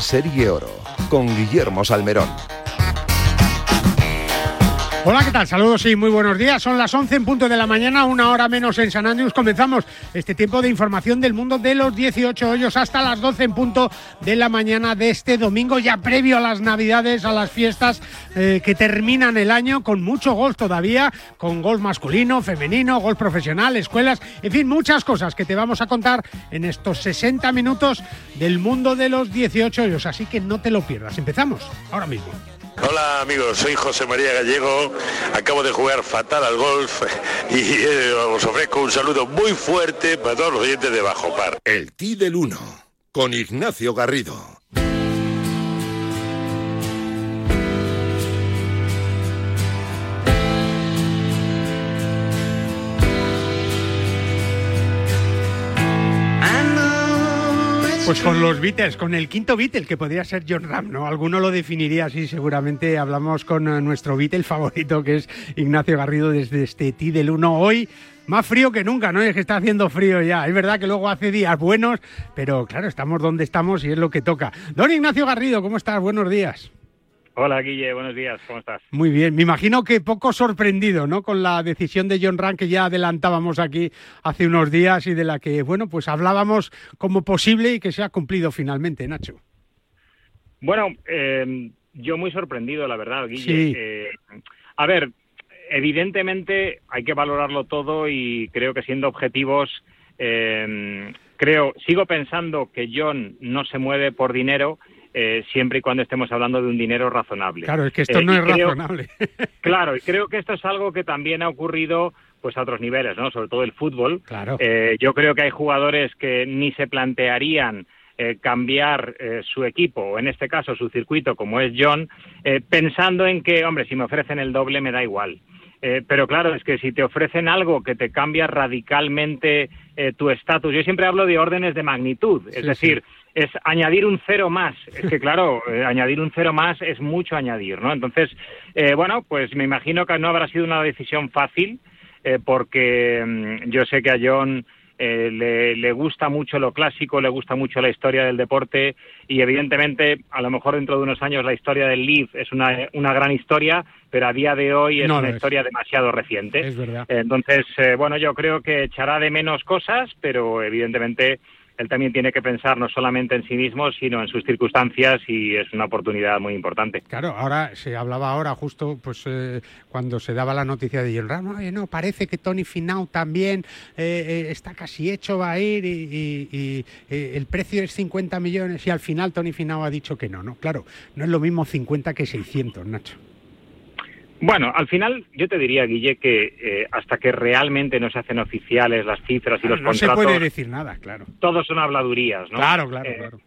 Serie Oro con Guillermo Salmerón. Hola, ¿qué tal? Saludos y muy buenos días. Son las 11 en punto de la mañana, una hora menos en San Andrés. Comenzamos este tiempo de información del mundo de los 18 hoyos hasta las 12 en punto de la mañana de este domingo, ya previo a las Navidades, a las fiestas eh, que terminan el año con mucho golf todavía, con golf masculino, femenino, golf profesional, escuelas, en fin, muchas cosas que te vamos a contar en estos 60 minutos del mundo de los 18 hoyos. Así que no te lo pierdas. Empezamos ahora mismo. Hola amigos, soy José María Gallego, acabo de jugar fatal al golf y eh, os ofrezco un saludo muy fuerte para todos los oyentes de Bajo Par. El Ti del 1 con Ignacio Garrido. Pues con los Beatles, con el quinto Beatle, que podría ser John Ram, ¿no? Alguno lo definiría así, seguramente. Hablamos con eh, nuestro Beatle favorito, que es Ignacio Garrido, desde este T del 1. Hoy, más frío que nunca, ¿no? Es que está haciendo frío ya. Es verdad que luego hace días buenos, pero claro, estamos donde estamos y es lo que toca. Don Ignacio Garrido, ¿cómo estás? Buenos días. Hola Guille, buenos días, ¿cómo estás? Muy bien, me imagino que poco sorprendido, ¿no? Con la decisión de John Rand que ya adelantábamos aquí hace unos días y de la que, bueno, pues hablábamos como posible y que se ha cumplido finalmente, Nacho. Bueno, eh, yo muy sorprendido, la verdad, Guille. Eh, a ver, evidentemente hay que valorarlo todo y creo que siendo objetivos, eh, creo, sigo pensando que John no se mueve por dinero eh, siempre y cuando estemos hablando de un dinero razonable. Claro, es que esto Eh, no es creo- razonable. Claro, y creo que esto es algo que también ha ocurrido pues a otros niveles, ¿no? Sobre todo el fútbol. Claro. Eh, yo creo que hay jugadores que ni se plantearían eh, cambiar eh, su equipo, o en este caso su circuito, como es John, eh, pensando en que, hombre, si me ofrecen el doble me da igual. Pero claro, es que si te ofrecen algo que te cambia radicalmente tu estatus, yo siempre hablo de órdenes de magnitud, es Sí, decir, es añadir un cero más. Es que, claro, eh, añadir un cero más es mucho añadir, ¿no? Entonces, eh, bueno, pues me imagino que no habrá sido una decisión fácil, eh, porque mm, yo sé que a John eh, le, le gusta mucho lo clásico, le gusta mucho la historia del deporte y evidentemente a lo mejor dentro de unos años la historia del Leaf es una, una gran historia, pero a día de hoy es No una es. historia demasiado reciente. Es verdad. Entonces, eh, bueno, yo creo que echará de menos cosas, pero evidentemente él también tiene que pensar no solamente en sí mismo, sino en sus circunstancias y es una oportunidad muy importante. Claro, ahora se hablaba ahora justo pues eh, cuando se daba la noticia de John Ram, "Oye, no, parece que Tony Finau también eh, eh, está casi hecho, va a ir y, y- y, eh, el precio es 50 millones y al final Tony Finau ha dicho que no, ¿no? Claro, no es lo mismo 50 que 600, Nacho. Bueno, al final yo te diría, Guille, que eh, hasta que realmente no se hacen oficiales las cifras y los no se contratos, puede decir nada, claro. todos son habladurías, ¿no? Claro, claro, Eh, claro.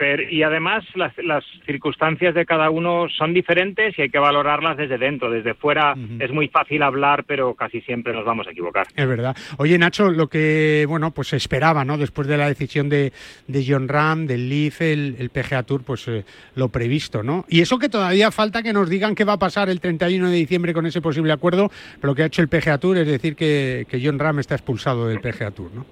Pero, y además las, las circunstancias de cada uno son diferentes y hay que valorarlas desde dentro. Desde fuera es muy fácil hablar, pero casi siempre nos vamos a equivocar. Es verdad. Oye, Nacho, lo que, bueno, pues se esperaba, ¿no? Después de la decisión de, de John Ram, del Leaf, el, el PGA Tour, pues eh, lo previsto, ¿no? Y eso que todavía falta que nos digan qué va a pasar el 31 de diciembre con ese posible acuerdo, pero lo que ha hecho el PGA Tour es decir que, que John Ram está expulsado del PGA Tour, ¿no?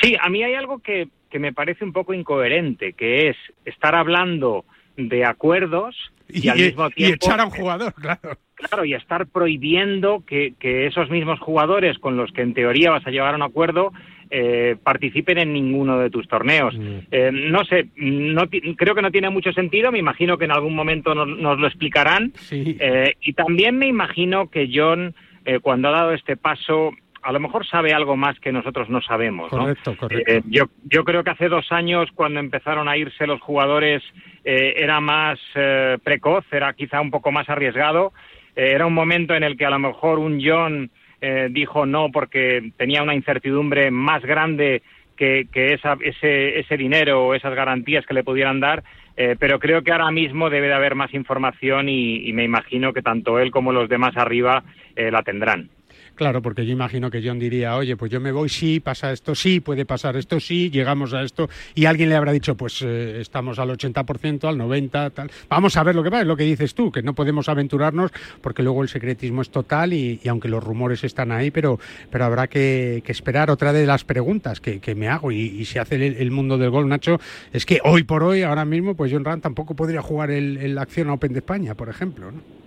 Sí, a mí hay algo que, que me parece un poco incoherente, que es estar hablando de acuerdos y, al mismo y tiempo echar a un jugador, claro. Claro, y estar prohibiendo que, que esos mismos jugadores con los que en teoría vas a llegar a un acuerdo eh, participen en ninguno de tus torneos. Mm. Eh, no sé, no, creo que no tiene mucho sentido, me imagino que en algún momento nos, nos lo explicarán. Sí. Eh, y también me imagino que John, eh, cuando ha dado este paso, a lo mejor sabe algo más que nosotros no sabemos. ¿no? Correcto, correcto. Eh, yo, yo creo que hace dos años, cuando empezaron a irse los jugadores, eh, era más eh, precoz, era quizá un poco más arriesgado. Eh, era un momento en el que a lo mejor un John eh, dijo no porque tenía una incertidumbre más grande que, que esa- ese, ese dinero o esas garantías que le pudieran dar. Eh, pero creo que ahora mismo debe de haber más información y, y me imagino que tanto él como los demás arriba eh, la tendrán. Claro, porque yo imagino que John diría, oye, pues yo me voy, sí, pasa esto, sí, puede pasar esto, sí, llegamos a esto, y alguien le habrá dicho, pues eh, estamos al 80%, al 90%, tal. Vamos a ver lo que pasa, es lo que dices tú, que no podemos aventurarnos porque luego el secretismo es total y, aunque los rumores están ahí, pero, pero habrá que, esperar. Otra de las preguntas que, me hago y, se hace el, mundo del gol, Nacho, es que hoy por hoy, ahora mismo, pues John Ram tampoco podría jugar el, la Acción Open de España, por ejemplo, ¿no?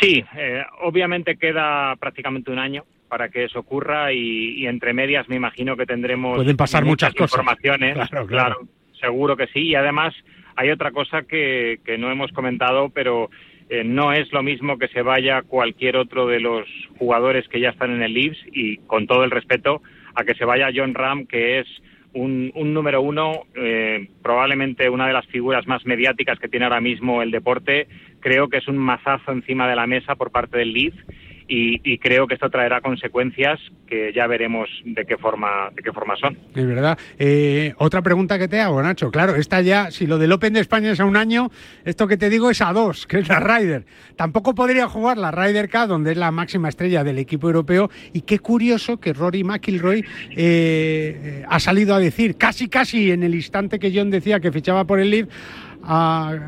Sí, eh, obviamente queda prácticamente un año para que eso ocurra y, entre medias me imagino que tendremos pueden pasar muchas, informaciones. Claro, claro, seguro que sí. Y además hay otra cosa que, que no hemos comentado pero eh, no es lo mismo que se vaya cualquier otro de los jugadores que ya están en el Leeds y con todo el respeto a que se vaya John Ram que es un, número uno, eh, probablemente una de las figuras más mediáticas que tiene ahora mismo el deporte. Creo que es un mazazo encima de la mesa por parte del Leeds y, creo que esto traerá consecuencias que ya veremos de qué forma de qué forma son. Es verdad. Eh, otra pregunta que te hago, Nacho. Claro, esta ya, si lo del Open de España es a un año, esto que te digo es a dos, que es la Ryder. Tampoco podría jugar la Ryder K, donde es la máxima estrella del equipo europeo. Y qué curioso que Rory McIlroy eh, ha salido a decir, casi casi en el instante que John decía que fichaba por el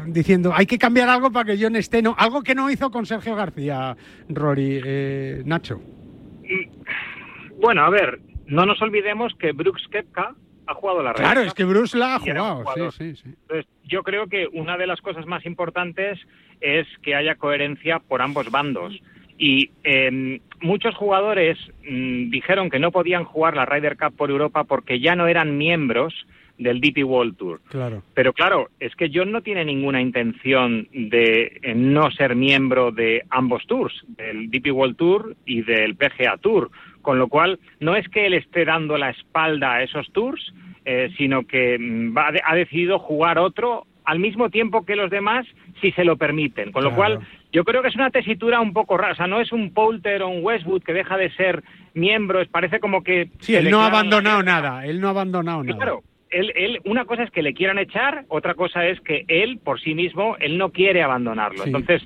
Diciendo hay que cambiar algo para que John esté, no, algo que no hizo con Sergio García, Rory, eh, Nacho. Mm, bueno, a ver, no nos olvidemos que Brooks Kepka ha jugado la Claro, es que Bruce la ha jugado, sí, sí, Entonces, yo creo que una de las cosas más importantes es que haya coherencia por ambos bandos. Y em, muchos jugadores mm, dijeron que no podían jugar la Ryder Cup por Europa porque ya no eran miembros del DP World Tour. Claro. Pero claro, es que John no tiene ninguna intención de eh, no ser miembro de ambos tours, del DP World Tour y del PGA Tour, con lo cual no es que él esté dando la espalda a esos tours, eh, sino que mm, va, ha decidido jugar otro al mismo tiempo que los demás si se lo permiten. Con lo cual, yo creo que es una tesitura un poco rara. O sea, no es un Poulter o un Westwood que deja de ser miembro. Parece como que... Sí, él no ha abandonado nada. Él no ha abandonado nada. Claro, él, él, una cosa es que le quieran echar, otra cosa es que él, por sí mismo, él no quiere abandonarlo. Entonces,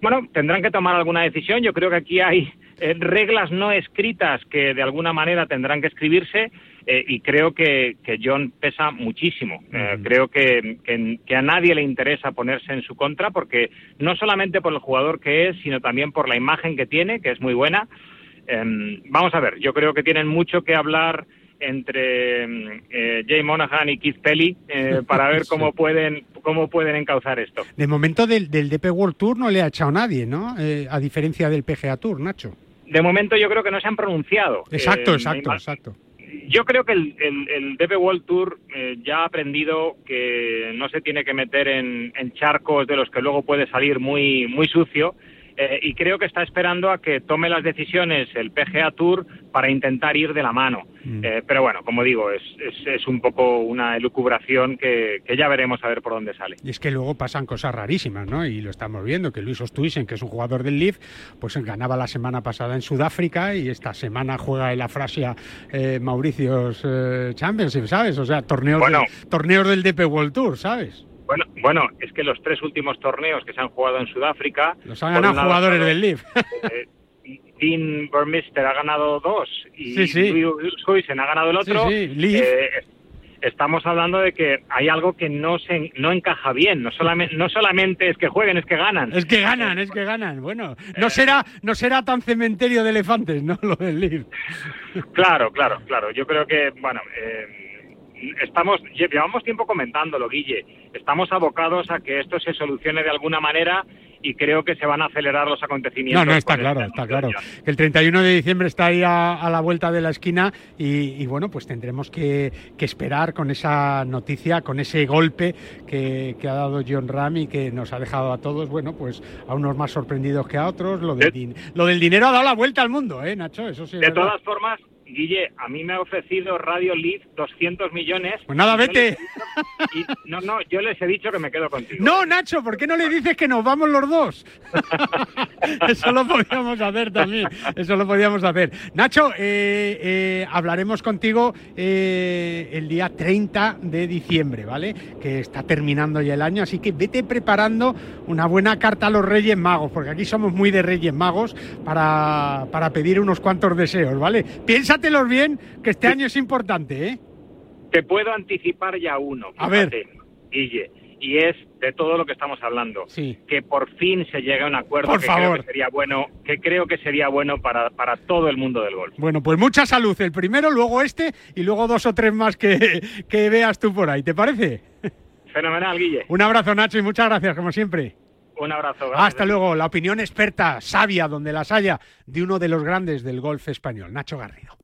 bueno, tendrán que tomar alguna decisión. Yo creo que aquí hay eh, reglas no escritas que de alguna manera tendrán que escribirse eh, y creo que, que, John pesa muchísimo. Eh, creo que, que, a nadie le interesa ponerse en su contra porque no solamente por el jugador que es, sino también por la imagen que tiene, que es muy buena. Em, vamos a ver, yo creo que tienen mucho que hablar entre eh, Jay Monahan y Keith Pelly eh, para ver cómo pueden cómo pueden encauzar esto. De momento del, del DP World Tour no le ha echado nadie, ¿no? Eh, a diferencia del PGA Tour, Nacho. De momento yo creo que no se han pronunciado. Exacto, exacto, exacto. Yo creo que el, el, DP World Tour ya ha aprendido que no se tiene que meter en, en charcos de los que luego puede salir muy muy sucio eh, y creo que está esperando a que tome las decisiones el PGA Tour para intentar ir de la mano. Mm. Eh, pero bueno, como digo, es, es, un poco una elucubración que, ya veremos a ver por dónde sale. Y es que luego pasan cosas rarísimas, ¿no? Y lo estamos viendo, que Luis Ostuisen, que es un jugador del Leaf, pues ganaba la semana pasada en Sudáfrica y esta semana juega en la Frasia eh, Mauricios eh, Championship, ¿sabes? O sea, torneos, torneos del DP World Tour, ¿sabes? Bueno, bueno, es que los tres últimos torneos que se han jugado en Sudáfrica... Los han ganado jugadores del LIV. Eh, Dean Burmister ha ganado dos y sí, ha ganado el otro. Eh, estamos hablando de que hay algo que no se no encaja bien. No solamente, no solamente es que jueguen, es que ganan. Es que ganan, es que ganan. Bueno, no será, no será tan cementerio de elefantes, ¿no? Lo del LIV. Claro, claro, claro. Yo creo que, bueno... Eh, estamos, llevamos tiempo comentándolo, Guille, estamos abocados a que esto se solucione de alguna manera y creo que se van a acelerar los acontecimientos. No, no, está claro, está claro. El 31 de diciembre está ahí a, la vuelta de la esquina y, bueno, pues tendremos que, esperar con esa noticia, con ese golpe que, ha dado John Ram y que nos ha dejado a todos, bueno, pues a unos más sorprendidos que a otros. Lo del, lo del dinero ha dado la vuelta al mundo, ¿eh, Nacho? Eso sí. De todas formas, Guille, a mí me ha ofrecido Radio Leaf 200 millones. Pues nada, vete. no, no, yo les he dicho que me quedo contigo. No, Nacho, ¿por qué no le dices que nos vamos los dos? Eso lo podíamos hacer también. Eso lo podíamos hacer. Nacho, eh, eh, hablaremos contigo eh, el día 30 de diciembre, ¿vale? Que está terminando ya el año, así que vete preparando una buena carta a los Reyes Magos, porque aquí somos muy de Reyes Magos para, para pedir unos cuantos deseos, ¿vale? Piénsatelos bien, que este año es importante, ¿eh? Te puedo anticipar ya uno. A ver. Guille, y es de todo lo que estamos hablando. Sí. Que por fin se llegue a un acuerdo Por que favor. creo que sería bueno, que creo que sería bueno para, para todo el mundo del golf. Bueno, pues mucha salud. El primero, luego este y luego dos o tres más que, que veas tú por ahí. ¿Te parece? Fenomenal, Guille. Un abrazo, Nacho, y muchas gracias, como siempre. Un abrazo. Hasta luego. La opinión experta, sabia, donde las haya, de uno de los grandes del golf español, Nacho Garrido.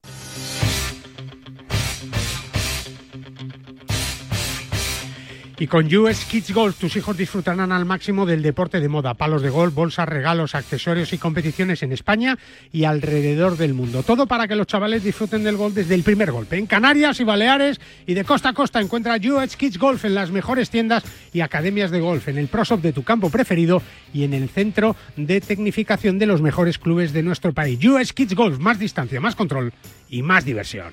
Y con US Kids Golf tus hijos disfrutarán al máximo del deporte de moda, palos de golf, bolsas, regalos, accesorios y competiciones en España y alrededor del mundo. Todo para que los chavales disfruten del golf desde el primer golpe. En Canarias y Baleares y de costa a costa encuentra US Kids Golf en las mejores tiendas y academias de golf, en el Pro Shop de tu campo preferido y en el centro de tecnificación de los mejores clubes de nuestro país. US Kids Golf, más distancia, más control y más diversión.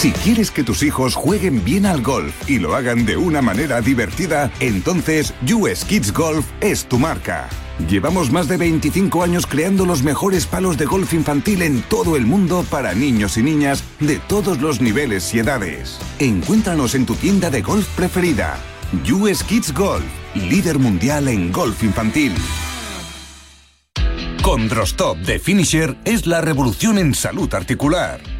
Si quieres que tus hijos jueguen bien al golf y lo hagan de una manera divertida, entonces US Kids Golf es tu marca. Llevamos más de 25 años creando los mejores palos de golf infantil en todo el mundo para niños y niñas de todos los niveles y edades. Encuéntranos en tu tienda de golf preferida. US Kids Golf, líder mundial en golf infantil. Condrostop de Finisher es la revolución en salud articular.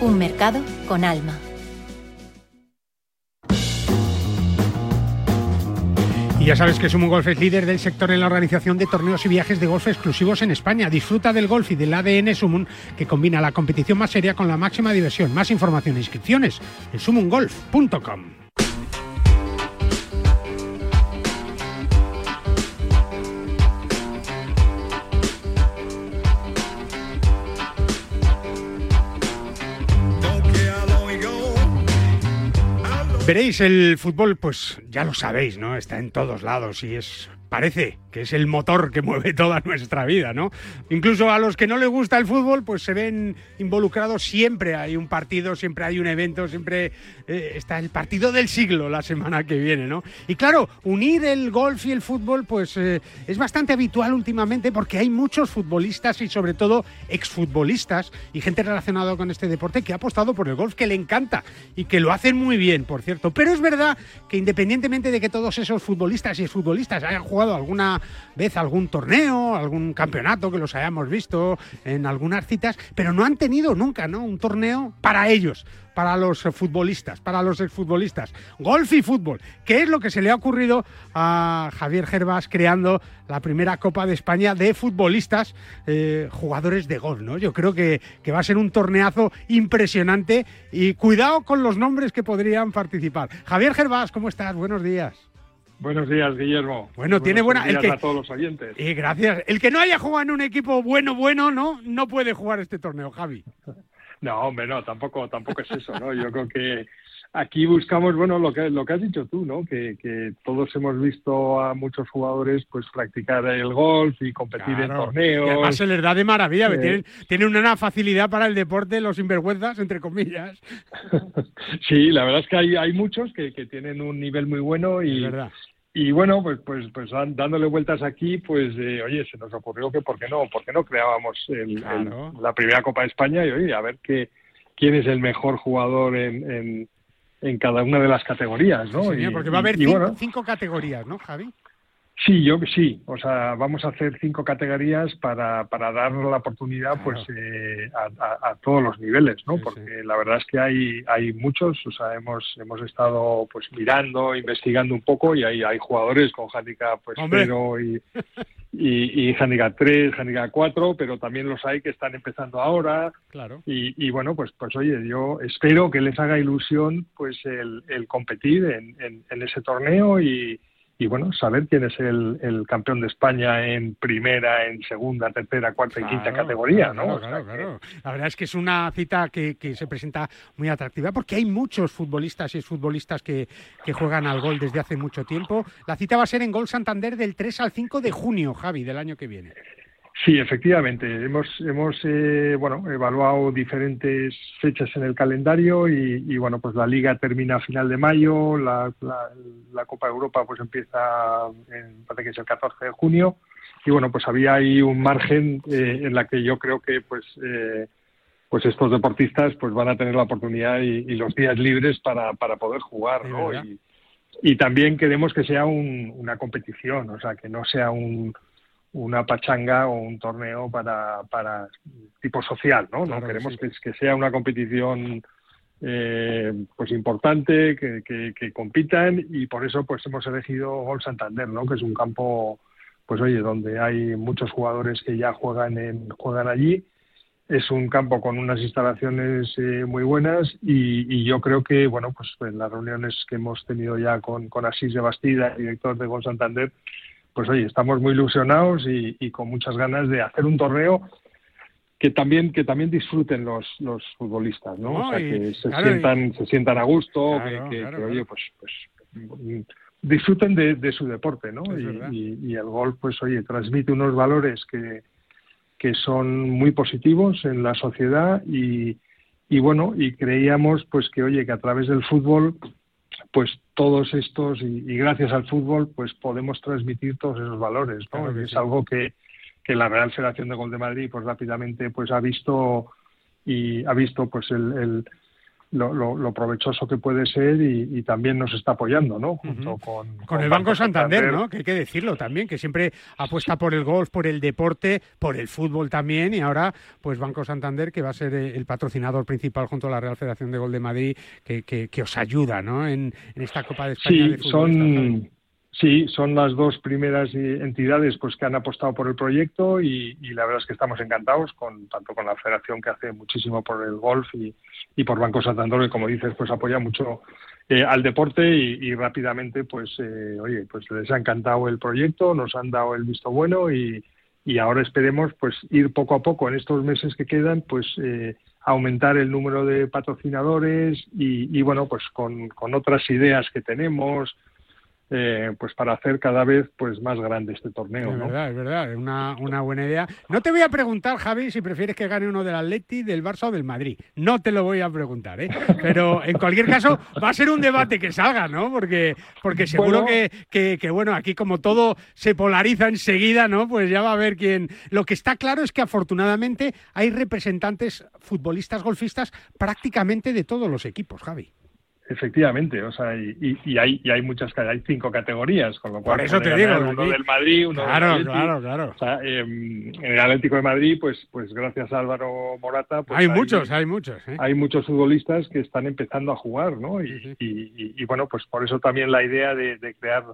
Un mercado con alma. Y ya sabes que Sumo Golf es líder del sector en la organización de torneos y viajes de golf exclusivos en España. Disfruta del golf y del ADN Sumun que combina la competición más seria con la máxima diversión. Más información e inscripciones en sumungolf.com. Veréis, el fútbol, pues ya lo sabéis, ¿no? Está en todos lados y es parece que es el motor que mueve toda nuestra vida, ¿no? Incluso a los que no les gusta el fútbol, pues se ven involucrados siempre. Hay un partido, siempre hay un evento, siempre eh, está el partido del siglo la semana que viene, ¿no? Y claro, unir el golf y el fútbol, pues eh, es bastante habitual últimamente porque hay muchos futbolistas y sobre todo exfutbolistas y gente relacionada con este deporte que ha apostado por el golf, que le encanta y que lo hacen muy bien, por cierto. Pero es verdad que independientemente de que todos esos futbolistas y exfutbolistas hayan jugado alguna vez algún torneo, algún campeonato que los hayamos visto en algunas citas, pero no han tenido nunca ¿no? un torneo para ellos, para los futbolistas, para los exfutbolistas. Golf y fútbol, ¿Qué es lo que se le ha ocurrido a Javier Gervas creando la primera Copa de España de futbolistas, eh, jugadores de golf. ¿no? Yo creo que, que va a ser un torneazo impresionante y cuidado con los nombres que podrían participar. Javier Gervas, ¿cómo estás? Buenos días. Buenos días, Guillermo. Bueno, tiene buena. El que, a todos los oyentes. Y gracias. El que no haya jugado en un equipo bueno, bueno, no, no puede jugar este torneo, Javi. No, hombre, no, tampoco, tampoco es eso, ¿no? Yo creo que aquí buscamos, bueno, lo que, lo que has dicho tú, ¿no? Que, que todos hemos visto a muchos jugadores pues practicar el golf y competir en torneos. Y además se les da de maravilla, tienen, tienen, una facilidad para el deporte, los sinvergüenzas, entre comillas. sí, la verdad es que hay, hay muchos que, que tienen un nivel muy bueno y, y bueno, pues, pues, pues dándole vueltas aquí, pues, eh, oye, se nos ocurrió que por qué no, por qué no creábamos la primera Copa de España y oye, a ver qué, quién es el mejor jugador en, en, cada una de las categorías, ¿no? porque va a haber cinco, categorías, ¿no, Javi? Sí, yo sí. O sea, vamos a hacer cinco categorías para, para dar la oportunidad pues eh, a, todos los niveles, ¿no? Porque la verdad es que hay hay muchos. O sea, hemos hemos estado pues mirando, investigando un poco y hay hay jugadores con handicap pues cero y, y, y handicap 3, handicap 4, pero también los hay que están empezando ahora. Claro. Y, y bueno, pues pues oye, yo espero que les haga ilusión pues el, el competir en, en, en ese torneo y y bueno, saber quién es el, campeón de España en primera, en segunda, tercera, cuarta y quinta categoría, ¿no? Claro, claro, La verdad es que es una cita que, se presenta muy atractiva porque hay muchos futbolistas y exfutbolistas que, que juegan al gol desde hace mucho tiempo. La cita va a ser en Gol Santander del 3 al 5 de junio, Javi, del año que viene. Sí, efectivamente. Hemos, hemos eh, bueno, evaluado diferentes fechas en el calendario y, bueno, pues la liga termina a final de mayo, la, la, Copa de Europa pues empieza, en, parece que es el 14 de junio y bueno, pues había ahí un margen eh, en la que yo creo que pues eh, pues estos deportistas pues van a tener la oportunidad y, los días libres para, para poder jugar, ¿no? Y, y, también queremos que sea un, una competición, o sea, que no sea un una pachanga o un torneo para, para tipo social, ¿no? no queremos que, que, sea una competición eh, pues importante, que, que, compitan y por eso pues hemos elegido Gol Santander, ¿no? Que es un campo, pues oye, donde hay muchos jugadores que ya juegan en, juegan allí. Es un campo con unas instalaciones eh, muy buenas y, y, yo creo que, bueno, pues en las reuniones que hemos tenido ya con, con Asís de Bastida, director de Gol Santander, pues oye, estamos muy ilusionados y, con muchas ganas de hacer un torneo que también que también disfruten los, los futbolistas, ¿no? o sea, que se sientan se sientan a gusto, que, oye, pues, pues disfruten de, su deporte, ¿no? Y, el golf, pues oye, transmite unos valores que, que son muy positivos en la sociedad y, y bueno, y creíamos pues que oye, que a través del fútbol pues todos estos y, gracias al fútbol pues podemos transmitir todos esos valores ¿no? es algo que, que la Real Federación de Gol de Madrid pues rápidamente pues ha visto y ha visto pues el lo, provechoso que puede ser y, también nos está apoyando, ¿no? Junto con, con, el Banco, Santander, ¿no? Que hay que decirlo también, que siempre apuesta por el golf, por el deporte, por el fútbol también y ahora pues Banco Santander que va a ser el patrocinador principal junto a la Real Federación de Gol de Madrid que, que, os ayuda, ¿no? En, esta Copa de España sí, Son... Sí, son las dos primeras entidades pues que han apostado por el proyecto y, la verdad es que estamos encantados con tanto con la Federación que hace muchísimo por el golf y, y por Banco Santander que como dices pues apoya mucho eh, al deporte y, rápidamente pues eh, oye pues les ha encantado el proyecto, nos han dado el visto bueno y, y ahora esperemos pues ir poco a poco en estos meses que quedan pues eh, aumentar el número de patrocinadores y, y bueno pues con, con otras ideas que tenemos eh, pues para hacer cada vez pues más grande este torneo. Es ¿no? verdad, es verdad, es una, una buena idea. No te voy a preguntar, Javi, si prefieres que gane uno del Atleti, del Barça o del Madrid. No te lo voy a preguntar, ¿eh? Pero en cualquier caso va a ser un debate que salga, ¿no? Porque, porque seguro Bueno. que, que, que, bueno, aquí como todo se polariza enseguida, ¿no? Pues ya va a haber quién. Lo que está claro es que afortunadamente hay representantes futbolistas, golfistas, prácticamente de todos los equipos, Javi. Efectivamente, o sea, y, y- hay, y hay muchas, hay cinco categorías, con lo cual Por eso te digo, uno del Madrid, uno Claro, del claro, claro. O sea, em, en el Atlético de Madrid, pues, pues gracias a Álvaro Morata, pues hay muchos, hay muchos. ¿eh? hay muchos futbolistas que están empezando a jugar, ¿no? Y, y- y- y, bueno, pues por eso también la idea de, de crear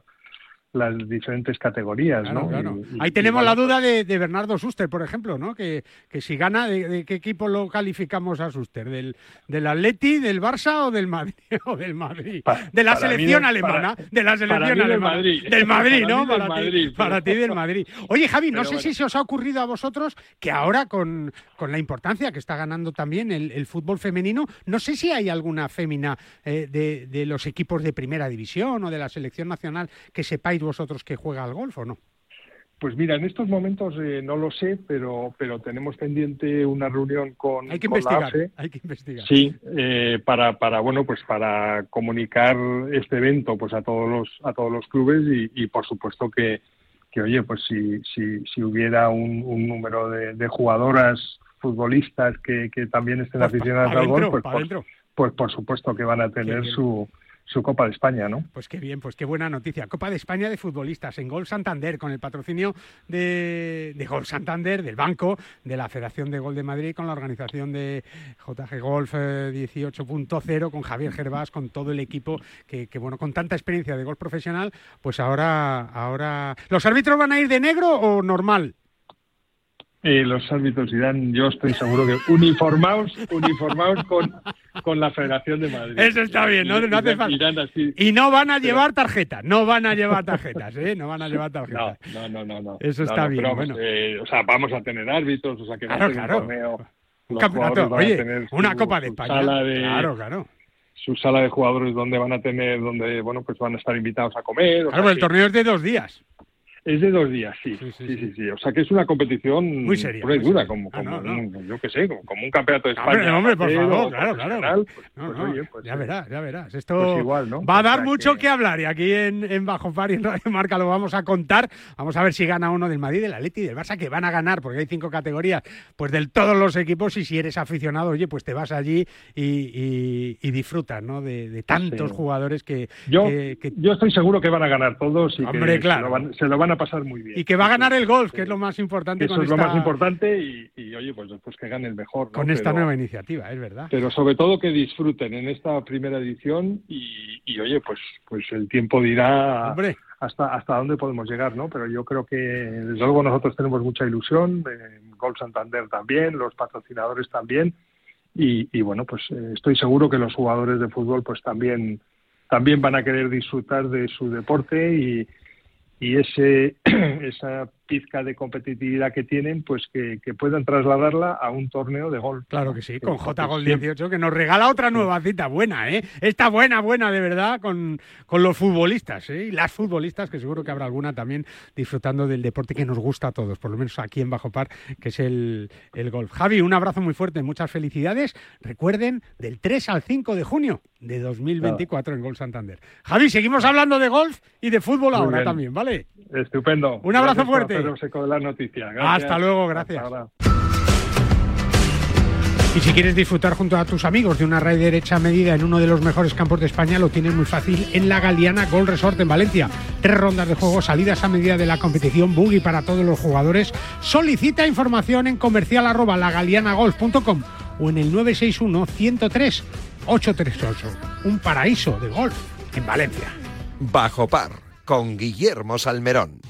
las diferentes categorías, Claro, ¿no? claro. Y- y- Ahí y tenemos la duda de, de Bernardo Suster, por ejemplo, ¿no? Que, que si gana, de, de qué equipo lo calificamos a Suster? ¿Del, ¿Del Atleti, del Barça o del Madrid? O del Madrid? Pa- de la selección alemana. para- de la selección mí del alemana. Madrid. Del Madrid, Para ¿no? mí para, ti, Madrid, para ti del Madrid. Oye, Javi, no Pero sé bueno. si se os ha ocurrido a vosotros que ahora con, con la importancia que está ganando también el, el fútbol femenino, no sé si hay alguna fémina eh, de, de los equipos de primera división o de la selección nacional que sepáis vosotros que juega al golf o no. Pues mira, en estos momentos eh, no lo sé, pero, pero tenemos pendiente una reunión con, Hay que con la investigar, AFE. hay que investigar. Sí, eh, para, para bueno pues para comunicar este evento pues a todos los a todos los clubes y, y por supuesto que, que oye pues si si, si hubiera un, un número de, de jugadoras futbolistas que, que también estén Pues pa- aficionadas al golf pues, pues por supuesto que van a tener su su Copa de España, ¿no? Pues qué bien, pues qué buena noticia. Copa de España de futbolistas en Gol Santander, con el patrocinio de, de Gol Santander, del Banco, de la Federación de Gol de Madrid, con la organización de JG Golf eh, 18.0, con Javier Gervás, con todo el equipo que, que, bueno, con tanta experiencia de golf profesional, pues ahora, ahora. ¿Los árbitros van a ir de negro o normal? Eh, los árbitros irán, yo estoy seguro que uniformados, uniformados con, con la Federación de Madrid. Eso está bien, no, no hace falta. Y no van a llevar tarjeta, no van a llevar tarjetas, ¿eh? No van a llevar tarjetas. No, no, no, no. Eso No, está no, bien, pero bueno. eh, o sea, vamos a tener árbitros, o sea, que Claro, ser claro. un torneo. Un Los campeonato, oye, tener una Copa de España. de- Claro, claro. Su sala de jugadores donde van a tener, donde, bueno, pues van a estar invitados a comer. o Claro, sea el que torneo es de dos días. Es de dos días, sí. Sí sí, sí, O sea, que es una competición Muy seria, muy dura, seria. como, Ah, como no, no. un- yo qué sé, como, como un campeonato de España. hombre, por favor, claro, claro. pues- No, pues, oye, pues, ya verás, ya verás. Esto igual, ¿no? va a O dar sea mucho que- que... hablar y aquí en, en Bajo Par y en Radio Marca lo vamos a contar. Vamos a ver si gana uno del Madrid, del Atleti y del Barça, que van a ganar, porque hay cinco categorías, pues del todos los equipos y si eres aficionado, oye, pues te vas allí y, y- y disfrutas, ¿no? De, de tantos jugadores que, Yo, que- que- yo estoy seguro que van a ganar todos y Hombre, que claro. se, lo van, se lo van a pasar muy bien. y que va a ganar el golf, que es lo más importante Eso con es lo esta, más importante y, y, oye, pues después que gane el mejor. ¿no? con esta Pero- nueva iniciativa, es verdad. Pero sobre todo que disfruten en esta primera edición y, y, oye, pues, pues el tiempo dirá Hombre. hasta hasta dónde podemos llegar, ¿no? Pero yo creo que desde luego nosotros tenemos mucha ilusión, eh, Gol Santander también, los patrocinadores también y, y, bueno, pues eh, estoy seguro que los jugadores de fútbol pues también también van a querer disfrutar de su deporte y, y ese esa pizca de competitividad que tienen, pues que, que puedan trasladarla a un torneo de golf. Claro que sí, con Porque J Gol siempre- 18, que nos regala otra nueva cita buena, ¿eh? Esta buena, buena de verdad con, con los futbolistas, ¿eh? Y las futbolistas, que seguro que habrá alguna también disfrutando del deporte que nos gusta a todos, por lo menos aquí en Bajo Par, que es el, el golf. Javi, un abrazo muy fuerte, muchas felicidades. Recuerden, del 3 al 5 de junio de 2024 en Gol Santander. Javi, seguimos hablando de golf y de fútbol Muy ahora bien. también, ¿vale? Estupendo. Un abrazo Gracias fuerte. De la noticia. Gracias. Hasta luego, gracias. Hasta. Y si quieres disfrutar junto a tus amigos de una red derecha medida en uno de los mejores campos de España, lo tienes muy fácil en la Galiana Gold Resort en Valencia. Tres rondas de juego, salidas a medida de la competición, buggy para todos los jugadores. Solicita información en comercial arroba lagalianagolf.com o en el 961 103 838. Un paraíso de golf en Valencia. Bajo par con Guillermo Salmerón.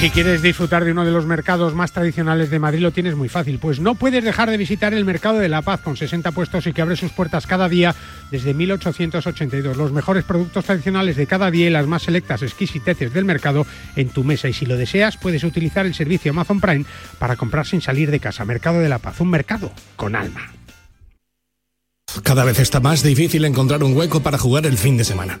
Si quieres disfrutar de uno de los mercados más tradicionales de Madrid, lo tienes muy fácil, pues no puedes dejar de visitar el Mercado de la Paz con 60 puestos y que abre sus puertas cada día desde 1882. Los mejores productos tradicionales de cada día y las más selectas exquisiteces del mercado en tu mesa. Y si lo deseas, puedes utilizar el servicio Amazon Prime para comprar sin salir de casa. Mercado de la Paz, un mercado con alma. cada vez está más difícil encontrar un hueco para jugar el fin de semana.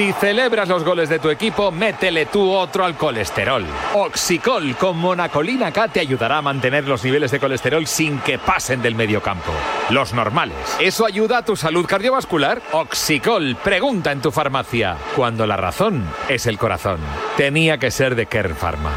Si celebras los goles de tu equipo, métele tú otro al colesterol. Oxicol con monacolina K te ayudará a mantener los niveles de colesterol sin que pasen del mediocampo. Los normales. ¿Eso ayuda a tu salud cardiovascular? Oxicol, pregunta en tu farmacia. Cuando la razón es el corazón. Tenía que ser de Kern Pharma.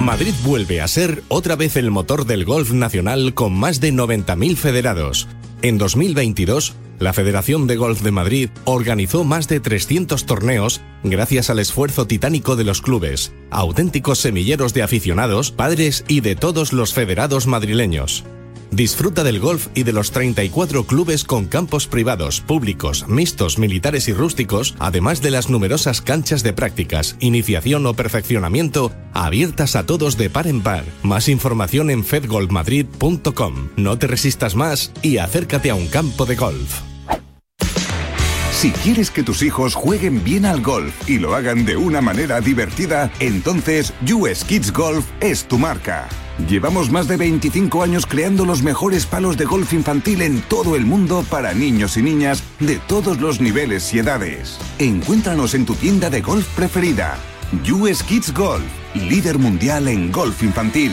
Madrid vuelve a ser otra vez el motor del golf nacional con más de 90.000 federados. En 2022, la Federación de Golf de Madrid organizó más de 300 torneos gracias al esfuerzo titánico de los clubes, auténticos semilleros de aficionados, padres y de todos los federados madrileños. Disfruta del golf y de los 34 clubes con campos privados, públicos, mixtos, militares y rústicos, además de las numerosas canchas de prácticas, iniciación o perfeccionamiento abiertas a todos de par en par. Más información en fedgolfmadrid.com. No te resistas más y acércate a un campo de golf. Si quieres que tus hijos jueguen bien al golf y lo hagan de una manera divertida, entonces US Kids Golf es tu marca. Llevamos más de 25 años creando los mejores palos de golf infantil en todo el mundo para niños y niñas de todos los niveles y edades. Encuéntranos en tu tienda de golf preferida. US Kids Golf, líder mundial en golf infantil.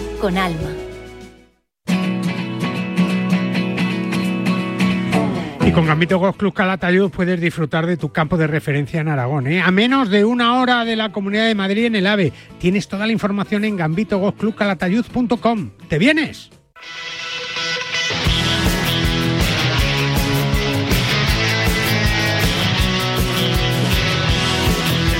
con alma. Y con Gambito Golf Club Calatayud puedes disfrutar de tu campo de referencia en Aragón. ¿eh? A menos de una hora de la Comunidad de Madrid en el AVE. Tienes toda la información en gambitogolfclubcalatayud.com. ¿Te vienes?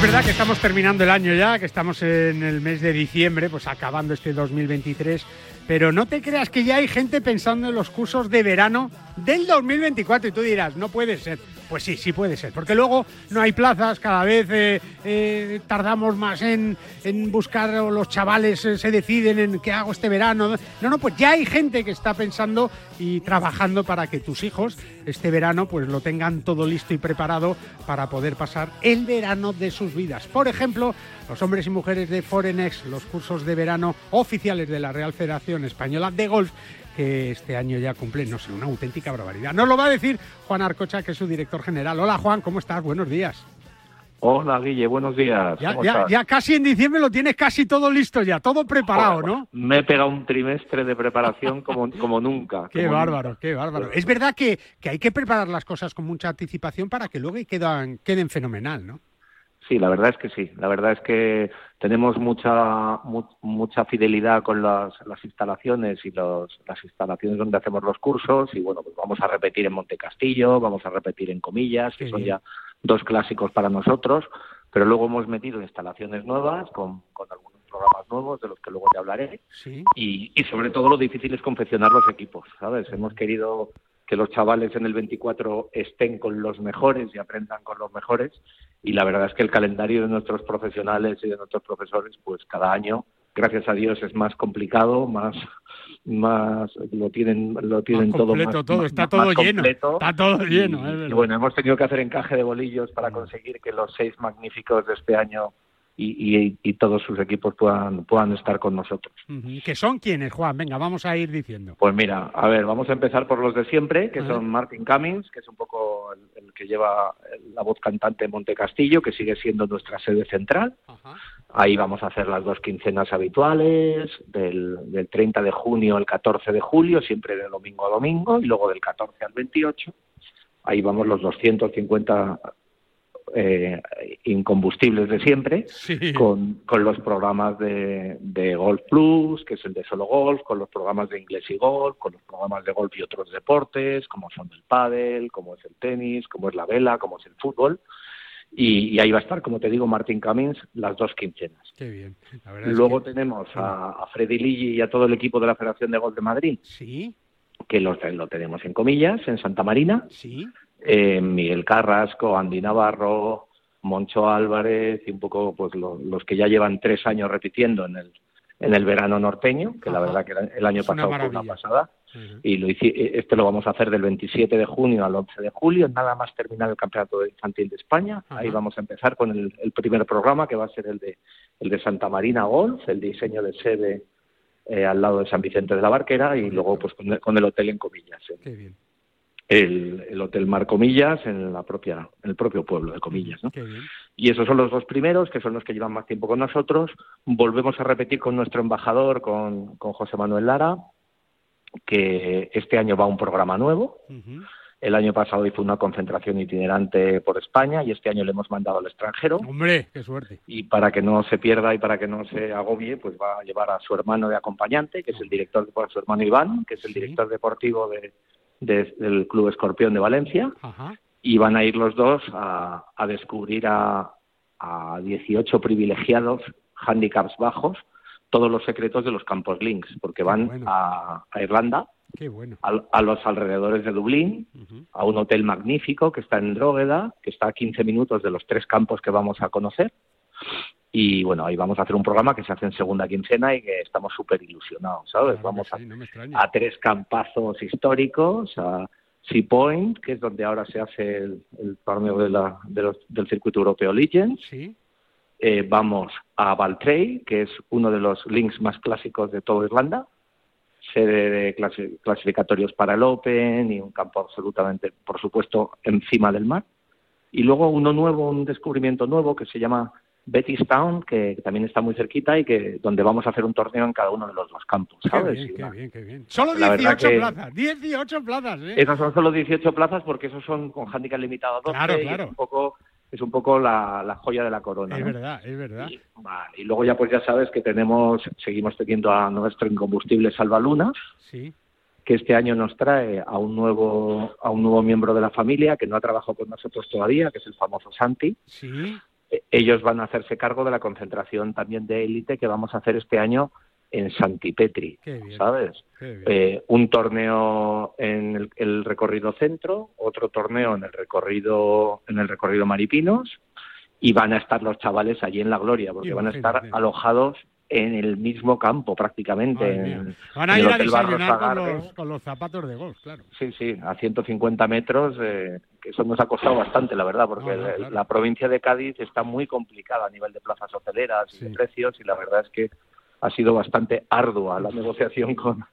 Es verdad que estamos terminando el año ya, que estamos en el mes de diciembre, pues acabando este 2023, pero no te creas que ya hay gente pensando en los cursos de verano del 2024 y tú dirás, no puede ser. Pues sí, sí puede ser, porque luego no hay plazas, cada vez eh, eh, tardamos más en, en buscar, o los chavales eh, se deciden en qué hago este verano. No, no, pues ya hay gente que está pensando y trabajando para que tus hijos este verano pues lo tengan todo listo y preparado para poder pasar el verano de sus vidas. Por ejemplo, los hombres y mujeres de Forenex, los cursos de verano oficiales de la Real Federación Española de Golf, que este año ya cumplen, no sé, una auténtica barbaridad. Nos lo va a decir Juan Arcocha, que es su director general. Hola Juan, ¿cómo estás? Buenos días. Hola Guille, buenos días. Ya, ya, ya, casi en diciembre lo tienes casi todo listo ya, todo preparado, ¿no? Me he pegado un trimestre de preparación como, como nunca. Qué como bárbaro, nunca. qué bárbaro. Es verdad que, que hay que preparar las cosas con mucha anticipación para que luego quedan, queden fenomenal, ¿no? Sí, la verdad es que sí. La verdad es que tenemos mucha mu- mucha fidelidad con las, las instalaciones y los, las instalaciones donde hacemos los cursos y bueno, pues vamos a repetir en Monte Castillo, vamos a repetir en Comillas, que son ya dos clásicos para nosotros, pero luego hemos metido instalaciones nuevas con, con algunos programas nuevos de los que luego te hablaré Sí. y, y sobre todo lo difícil es confeccionar los equipos, ¿sabes? Hemos querido que los chavales en el 24 estén con los mejores y aprendan con los mejores. Y la verdad es que el calendario de nuestros profesionales y de nuestros profesores pues cada año gracias a Dios es más complicado, más más lo tienen lo tienen todo completo más, todo, más- está más todo lleno, completo. está todo Y- lleno, es y, bueno, hemos tenido que hacer encaje de bolillos para conseguir que los seis magníficos de este año y, y- y todos sus equipos puedan puedan estar con nosotros. ¿Que son quienes, Juan? Venga, vamos a ir diciendo. Pues mira, a ver, vamos a empezar por los de siempre, que Ajá. son Martin Cummings, que es un poco el, el que lleva la voz cantante de Monte Castillo, que sigue siendo nuestra sede central. Ahí vamos a hacer las dos quincenas habituales, del, del 30 de junio al 14 de julio, siempre de domingo a domingo, y luego del 14 al 28. Ahí vamos los 250 eh, incombustibles de siempre, con, con los programas de, de Golf Plus, que es el de solo golf, con los programas de inglés y golf, con los programas de golf y otros deportes, como son el pádel, como es el tenis, como es la vela, como es el fútbol. Y, y ahí va a estar, como te digo, Martin Cummings las dos quincenas. Qué bien. La es Luego que- tenemos a, a Freddy Lilli y a todo el equipo de la Federación de Golf de Madrid, Sí, que los, lo tenemos en comillas, en Santa Marina. sí. Eh, Miguel Carrasco, Andy Navarro, Moncho Álvarez y un poco pues lo- los que ya llevan tres años repitiendo en el en el verano norteño, que la verdad que el- el año Es una pasado fue una pasada. Y lo hici- este lo vamos a hacer del 27 de junio al 11 de julio, nada más terminar el Campeonato Infantil de España. Ahí vamos a empezar con el, el primer programa, que va a ser el de, el de Santa Marina Golf, el diseño de sede eh, al lado de San Vicente de la Barquera y luego pues con el, con el hotel en comillas. Qué bien. El, el Hotel Mar Comillas en la propia en el propio pueblo de Comillas, ¿no? Y esos son los dos primeros, que son los que llevan más tiempo con nosotros. Volvemos a repetir con nuestro embajador, con, con José Manuel Lara, que este año va un programa nuevo. El año pasado hizo una concentración itinerante por España y este año le hemos mandado al extranjero. Hombre, qué suerte. Y para que no se pierda y para que no se agobie, pues va a llevar a su hermano de acompañante, que es el director, de, su hermano Iván, que es el director deportivo de- de- del Club Escorpión de Valencia Ajá. y van a ir los dos a, a descubrir a, a 18 privilegiados, handicaps bajos, todos los secretos de los campos links, porque van a, a Irlanda, Qué bueno. a, los alrededores de Dublín, a un hotel magnífico que está en Drogheda, que está a 15 minutos de los tres campos que vamos a conocer. Y bueno, ahí vamos a hacer un programa que se hace en segunda quincena y que estamos súper ilusionados, ¿sabes? vamos a, No tres campazos históricos, a Sea Point, que es donde ahora se hace el, el torneo de la- de los- del circuito europeo Legends. Sí. Eh, vamos a Baltray, que es uno de los links más clásicos de toda Irlanda, sede de clasi- clasificatorios para el Open y un campo absolutamente, por supuesto, encima del mar. Y luego uno nuevo, un descubrimiento nuevo que se llama Bettystown, que también está muy cerquita y que donde vamos a hacer un torneo en cada uno de los dos campos, Qué ¿sabes? bien, qué bien, qué bien. Solo La verdad 18 que- plazas, 18 plazas, ¿eh? esas son solo 18 plazas porque esos son con handicap limitado a 12 Claro, claro. es un poco, es un poco la, la joya de la corona. Es ¿no? verdad, es verdad. Vale, y luego ya pues ya sabes que tenemos, seguimos teniendo a nuestro incombustible Salvaluna, Sí. que este año nos trae a un nuevo, a un nuevo miembro de la familia que no ha trabajado con nosotros todavía, que es el famoso Santi. Sí. Ellos van a hacerse cargo de la concentración también de élite que vamos a hacer este año en Santipetri, ¿sabes? Eh, un torneo en el, el, recorrido centro, otro torneo en el recorrido en el recorrido Maripinos y van a estar los chavales allí en la Gloria porque van a estar alojados en el mismo campo prácticamente. Van a ir a desayunar con los, con los, zapatos de golf, claro. Sí, sí, a 150 metros, eh, que eso nos ha costado bastante, la verdad, porque la provincia de Cádiz está muy complicada a nivel de plazas hoteleras y de precios y la verdad es que ha sido bastante ardua la negociación con,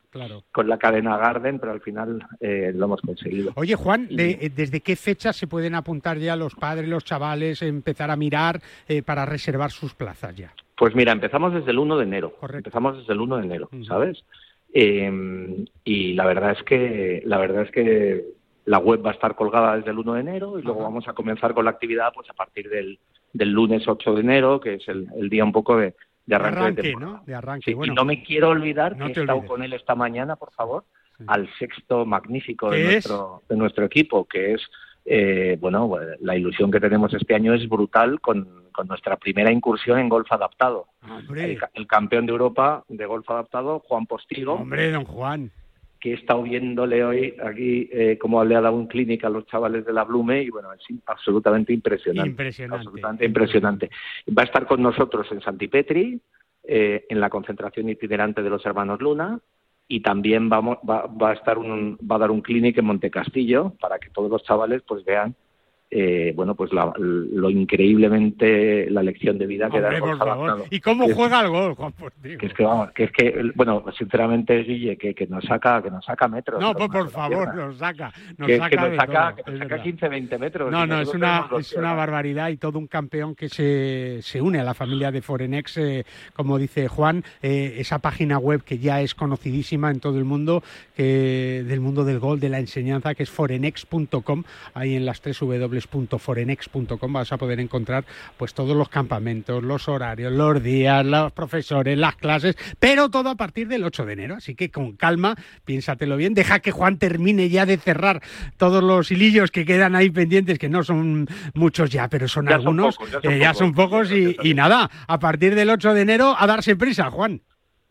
con la cadena Garden, pero al final eh, lo hemos conseguido. Oye, Juan, eh, ¿desde qué fecha se pueden apuntar ya los padres, los chavales, empezar a mirar eh, para reservar sus plazas ya? Pues mira, empezamos desde el 1 de enero. Empezamos desde el 1 de enero, ¿sabes? y la verdad es que la verdad es que la web va a estar colgada desde el 1 de enero y luego vamos a comenzar con la actividad pues a partir del, del lunes 8 de enero, que es el día un poco de, de arranque, ¿no? De arranque. y no me quiero olvidar que he estado con él esta mañana, por favor, al sexto magnífico de nuestro, de nuestro equipo, que es, eh, bueno, la ilusión que tenemos este año es brutal con, con nuestra primera incursión en golf adaptado. El, el, campeón de Europa de golf adaptado, Juan Postigo. Hombre, don Juan que he estado viéndole hoy aquí eh, cómo le ha dado un clínica a los chavales de la Blume y bueno, es absolutamente impresionante. Impresionante. Absolutamente impresionante. Va a estar con nosotros en Santipetri, eh, en la concentración itinerante de los hermanos Luna y también vamos, va, va a estar un, va a dar un clínic en Montecastillo para que todos los chavales pues vean eh, bueno, pues lo increíblemente la lección de vida que da el golf ¿Y cómo juega el golf, Juan Que es que, vamos, que es que, bueno, sinceramente, Guille, que, que nos saca que nos saca metros. No, pues por favor, nos saca. Nos que, saca, que nos saca, que nos saca 15, 20 metros. No, no, es una, es una barbaridad y todo un campeón que se, se une a la familia de Forenex, eh, como dice Juan, eh, esa página web que ya es conocidísima en todo el mundo, que del mundo del golf, de la enseñanza, que es forenex.com, ahí en las tres W www.forenex.com vas a poder encontrar pues todos los campamentos, los horarios, los días, los profesores, las clases, pero todo a partir del 8 de enero. Así que con calma, piénsatelo bien, deja que Juan termine ya de cerrar todos los hilillos que quedan ahí pendientes, que no son muchos ya, pero son algunos, ya, son, pocos, y, nada, a partir del 8 de enero a darse prisa, Juan.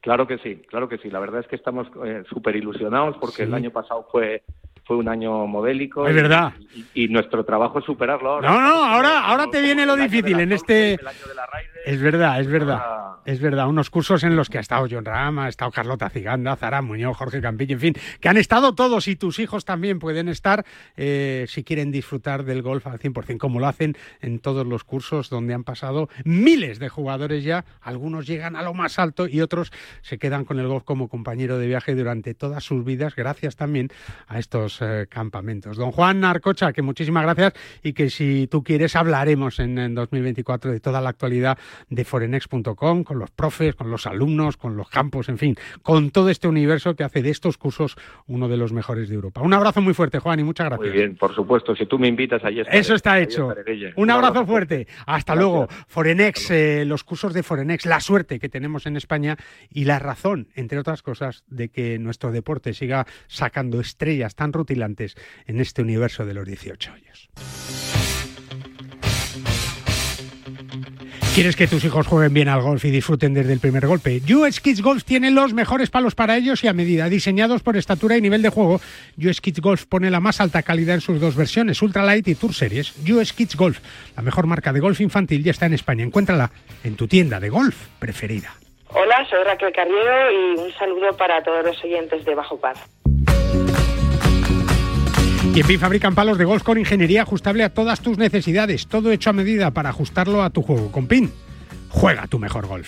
Claro que sí, claro que sí. La verdad es que estamos eh, súper ilusionados porque el año pasado fue fue un año modélico. Es verdad. Y, nuestro trabajo es superarlo ahora. No, no, ahora, ahora te viene lo difícil en este... Es verdad, es verdad. Es verdad, unos cursos en los que ha estado John Rama, ha estado Carlota Ciganda, Zara Muñoz, Jorge Campillo, en fin, que han estado todos y tus hijos también pueden estar eh, si quieren disfrutar del golf al 100%, como lo hacen en todos los cursos donde han pasado miles de jugadores ya. Algunos llegan a lo más alto y otros se quedan con el golf como compañero de viaje durante todas sus vidas, gracias también a estos eh, campamentos. Don Juan Narcocha, que muchísimas gracias y que si tú quieres hablaremos en, en 2024 de toda la actualidad de forenex.com, con los profes, con los alumnos, con los campos, en fin, con todo este universo que hace de estos cursos uno de los mejores de Europa. Un abrazo muy fuerte, Juan, y muchas gracias. Muy bien, por supuesto, si tú me invitas, allí estaré. Eso está hecho. Un, abrazo, fuerte. Hasta luego. Forenex, eh, los cursos de Forenex, la suerte que tenemos en España y la razón, entre otras cosas, de que nuestro deporte siga sacando estrellas tan rutilantes en este universo de los 18 años. ¿Quieres que tus hijos jueguen bien al golf y disfruten desde el primer golpe? US Kids Golf tiene los mejores palos para ellos y a medida, diseñados por estatura y nivel de juego. US Kids Golf pone la más alta calidad en sus dos versiones, Ultralight y Tour Series. US Kids Golf, la mejor marca de golf infantil, ya está en España. Encuéntrala en tu tienda de golf preferida. Hola, soy Raquel Carriero y un saludo para todos los oyentes de Bajo Paz. Y en PIN fabrican palos de golf con ingeniería ajustable a todas tus necesidades. Todo hecho a medida para ajustarlo a tu juego. Con PIN, juega tu mejor golf.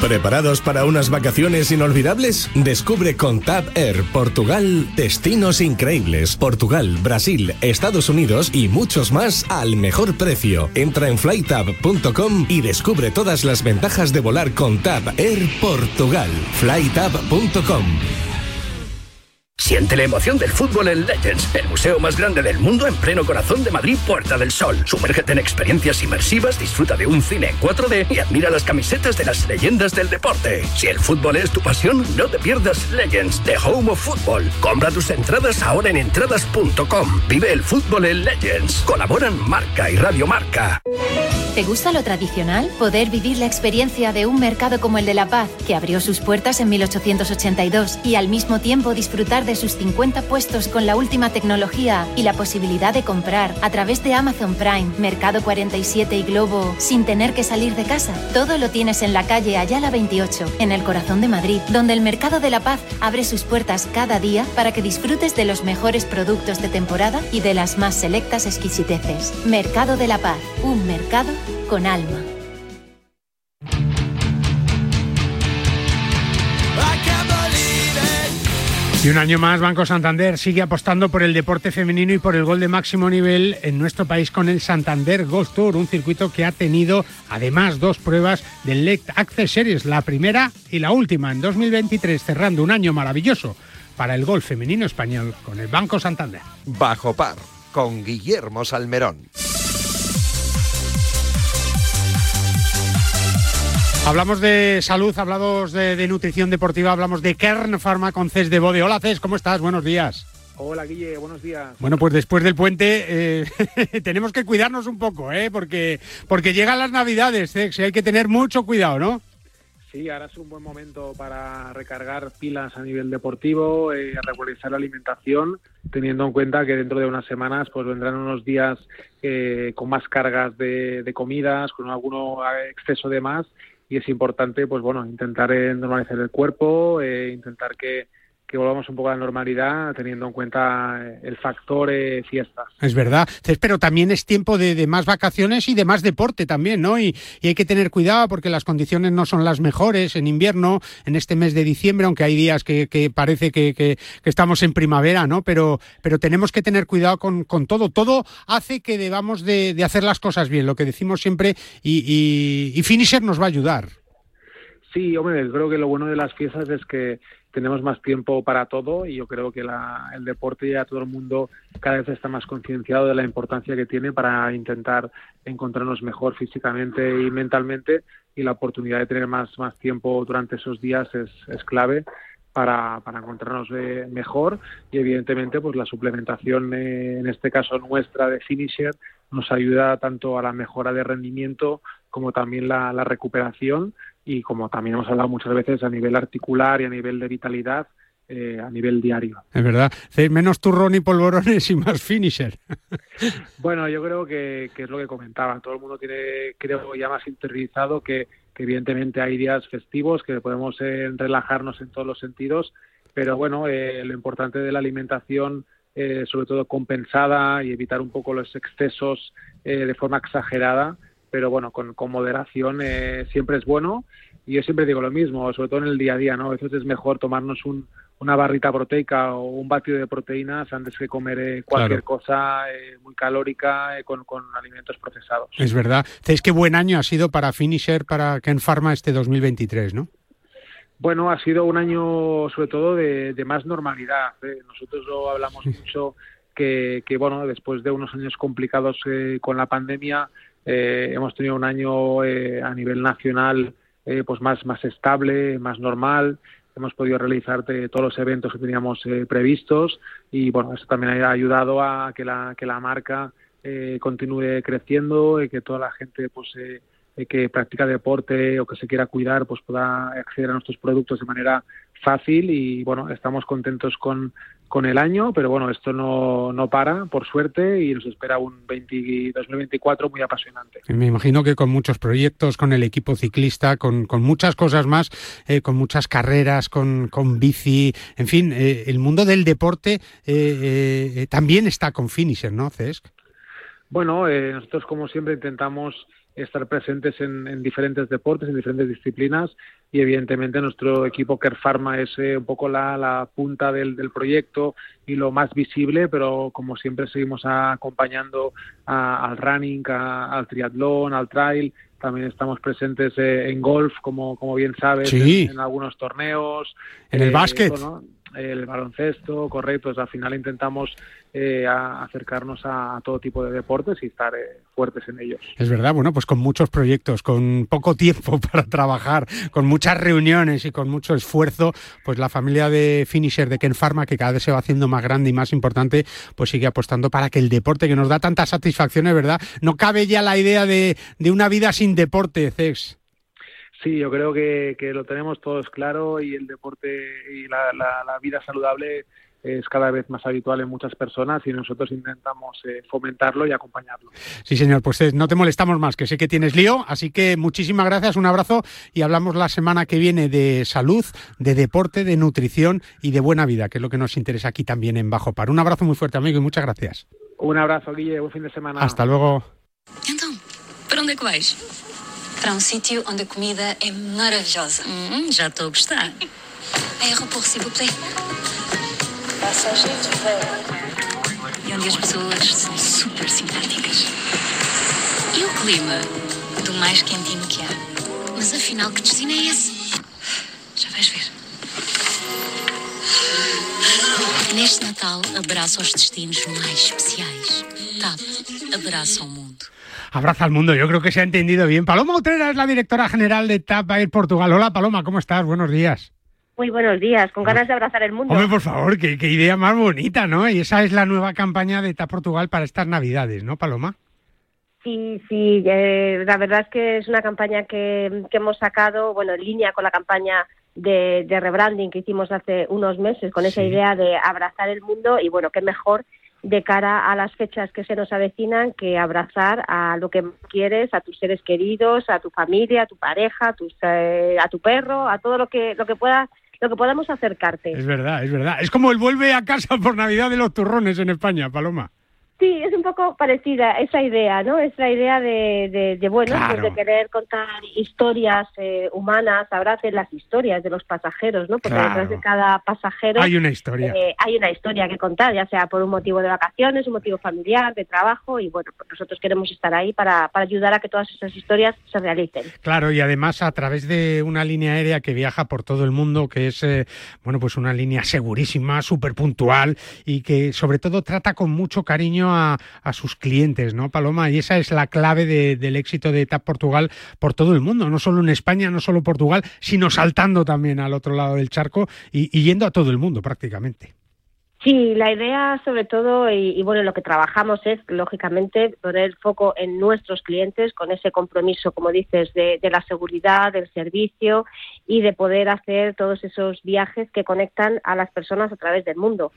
¿Preparados para unas vacaciones inolvidables? Descubre con Tab Air Portugal destinos increíbles. Portugal, Brasil, Estados Unidos y muchos más al mejor precio. Entra en flytab.com y descubre todas las ventajas de volar con Tab Air Portugal. flytab.com Siente la emoción del fútbol en Legends, el museo más grande del mundo en pleno corazón de Madrid, Puerta del Sol. Sumérgete en experiencias inmersivas, disfruta de un cine en 4D y admira las camisetas de las leyendas del deporte. Si el fútbol es tu pasión, no te pierdas Legends, The Home of Football. Compra tus entradas ahora en entradas.com. Vive el fútbol en Legends. Colaboran Marca y Radio Marca. ¿Te gusta lo tradicional? Poder vivir la experiencia de un mercado como el de La Paz, que abrió sus puertas en 1882, y al mismo tiempo disfrutar de sus 50 puestos con la última tecnología y la posibilidad de comprar a través de Amazon Prime, Mercado 47 y Globo sin tener que salir de casa. Todo lo tienes en la calle Ayala 28, en el corazón de Madrid, donde el Mercado de la Paz abre sus puertas cada día para que disfrutes de los mejores productos de temporada y de las más selectas exquisiteces. Mercado de la Paz, un mercado con alma. Y un año más, Banco Santander sigue apostando por el deporte femenino y por el gol de máximo nivel en nuestro país con el Santander Golf Tour, un circuito que ha tenido además dos pruebas del Lect Access Series, la primera y la última en 2023, cerrando un año maravilloso para el golf femenino español con el Banco Santander. Bajo par, con Guillermo Salmerón. Hablamos de salud, hablamos de, de nutrición deportiva, hablamos de Kern Pharma con Cés de Bode. Hola Cés, ¿cómo estás? Buenos días. Hola Guille, buenos días. Bueno, pues después del puente eh, tenemos que cuidarnos un poco, ¿eh? porque, porque llegan las navidades, y hay que tener mucho cuidado, ¿no? Sí, ahora es un buen momento para recargar pilas a nivel deportivo, eh, regularizar la alimentación, teniendo en cuenta que dentro de unas semanas pues vendrán unos días eh, con más cargas de, de comidas, con alguno exceso de más y es importante, pues bueno, intentar eh, normalizar el cuerpo, eh, intentar que, que volvamos un poco a la normalidad teniendo en cuenta eh, el factor eh, fiestas. Es verdad, pero también es tiempo de, de, más vacaciones y de más deporte también, ¿no? Y, y, hay que tener cuidado porque las condiciones no son las mejores en invierno, en este mes de diciembre, aunque hay días que, que parece que, que, que, estamos en primavera, ¿no? Pero, pero tenemos que tener cuidado con, con todo. Todo hace que debamos de, de, hacer las cosas bien, lo que decimos siempre, y, y, y Finisher nos va a ayudar. Sí, hombre, creo que lo bueno de las fiestas es que tenemos más tiempo para todo y yo creo que la, el deporte ya todo el mundo cada vez está más concienciado de la importancia que tiene para intentar encontrarnos mejor físicamente y mentalmente y la oportunidad de tener más, más tiempo durante esos días es, clave para, para encontrarnos eh, mejor y evidentemente pues la suplementación eh, en este caso nuestra de finisher nos ayuda tanto a la mejora de rendimiento como también la recuperación y como también hemos hablado muchas veces a nivel articular y a nivel de vitalidad, eh, a nivel diario. Es verdad, menos turrón y polvorones y más finisher. bueno, yo creo que, que, es lo que comentaba, todo el mundo tiene, creo, ya más interiorizado que, que evidentemente hay días festivos, que podemos eh, relajarnos en todos los sentidos, pero bueno, eh, lo importante de la alimentación, eh, sobre todo compensada y evitar un poco los excesos de forma exagerada, pero bueno, con, con moderación eh, siempre es bueno y yo siempre digo lo mismo, sobre todo en el día a día, ¿no? A veces es mejor tomarnos un, una barrita proteica o un batido de proteínas antes que comer eh, cualquier cosa eh, muy calórica eh, con, con, alimentos procesados. Es verdad. Es que buen año ha sido para Finisher, para Ken Pharma este 2023, ¿no? Bueno, ha sido un año sobre todo de, de más normalidad. Nosotros lo hablamos mucho que, que, bueno, después de unos años complicados con la pandemia, hemos tenido un año a nivel nacional eh, pues más, más estable, más normal. Hemos podido realizar todos los eventos que teníamos eh, previstos y bueno, eso también ha ayudado a que la, que la marca eh, continúe creciendo y que toda la gente pues que practica deporte o que se quiera cuidar pues pueda acceder a nuestros productos de manera fácil y bueno, estamos contentos con, con el año, pero bueno, esto no, no para, por suerte, y nos espera un 20, 2024 muy apasionante. Me imagino que con muchos proyectos, con el equipo ciclista, con, con muchas cosas más, eh, con muchas carreras, con, con bici, en fin, eh, el mundo del deporte eh, también está con Finisher, ¿no, Cesc? Bueno, nosotros como siempre intentamos estar presentes en, diferentes deportes, en diferentes disciplinas y evidentemente nuestro equipo Care Pharma es eh, un poco la, punta del, proyecto y lo más visible, pero como siempre seguimos acompañando al running, al triatlón, al trail, también estamos presentes eh, en golf, como, como bien sabes, en, algunos torneos. En el eh, básquet el baloncesto, correcto. al final intentamos eh, acercarnos a, todo tipo de deportes y estar eh, fuertes en ellos. Es verdad, bueno, pues con muchos proyectos, con poco tiempo para trabajar, con muchas reuniones y con mucho esfuerzo, pues la familia de Finisher de Ken Pharma, que cada vez se va haciendo más grande y más importante, pues sigue apostando para que el deporte que nos da tantas satisfacciones, ¿verdad? No cabe ya la idea de, de una vida sin deporte, Cex. Sí, yo creo que, lo tenemos todos claro y el deporte y la, vida saludable es cada vez más habitual en muchas personas y nosotros intentamos eh, fomentarlo y acompañarlo. Sí, señor, pues eh, no te molestamos más, que sé que tienes lío, así que muchísimas gracias, un abrazo y hablamos la semana que viene de salud, de deporte, de nutrición y de buena vida, que es lo que nos interesa aquí también en Bajo Par. Un abrazo muy fuerte, amigo, y muchas gracias. Un abrazo, Guille, buen fin de semana. Hasta luego. Entonces, ¿para dónde vais? Para um sítio onde a comida é maravilhosa. Hum, já estou a gostar. Aéroport, s'il vous plaît. E onde as pessoas são super simpáticas. E o clima? Do mais quentinho que há. Mas afinal, que destino é esse? Já vais ver. Neste Natal, abraça os destinos mais especiais. TAP, abraça o mundo. Abraza al mundo. Yo creo que se ha entendido bien. Paloma Utrera es la directora general de TAP Air Portugal. Hola Paloma, ¿cómo estás? Buenos días. Muy buenos días, con ganas de abrazar el mundo. Hombre, por favor, qué, idea más bonita, ¿no? Y esa es la nueva campaña de TAP Portugal para estas Navidades, ¿no, Paloma? Sí, sí, eh, la verdad es que es una campaña que, hemos sacado, bueno, en línea con la campaña de, rebranding que hicimos hace unos meses, con esa idea de abrazar el mundo y bueno, qué mejor de cara a las fechas que se nos avecinan que abrazar a lo que quieres, a tus seres queridos, a tu familia, a tu pareja, a, eh, a tu perro, a todo lo que lo que pueda lo que podamos acercarte. Es verdad, es verdad. Es como el vuelve a casa por Navidad de los turrones en España, Paloma. Sí, es un poco parecida esa idea, ¿no? Es la idea de, de, bueno, pues de querer contar historias eh, humanas, de las historias de los pasajeros, ¿no? Porque detrás de cada pasajero hay una historia. Eh, hay una historia que contar, ya sea por un motivo de vacaciones, un motivo familiar, de trabajo, y bueno, pues nosotros queremos estar ahí para, para ayudar a que todas esas historias se realicen. Claro, y además a través de una línea aérea que viaja por todo el mundo, que es, eh, bueno, pues una línea segurísima, súper puntual y que sobre todo trata con mucho cariño a, sus clientes, ¿no, Paloma? Y esa es la clave del éxito de TAP Portugal por todo el mundo, no solo en España, no solo Portugal, sino saltando también al otro lado del charco y yendo a todo el mundo prácticamente. Sí, la idea sobre todo, y, bueno, lo que trabajamos es, lógicamente, poner el foco en nuestros clientes con ese compromiso, como dices, de, la seguridad, del servicio y de poder hacer todos esos viajes que conectan a las personas a través del mundo.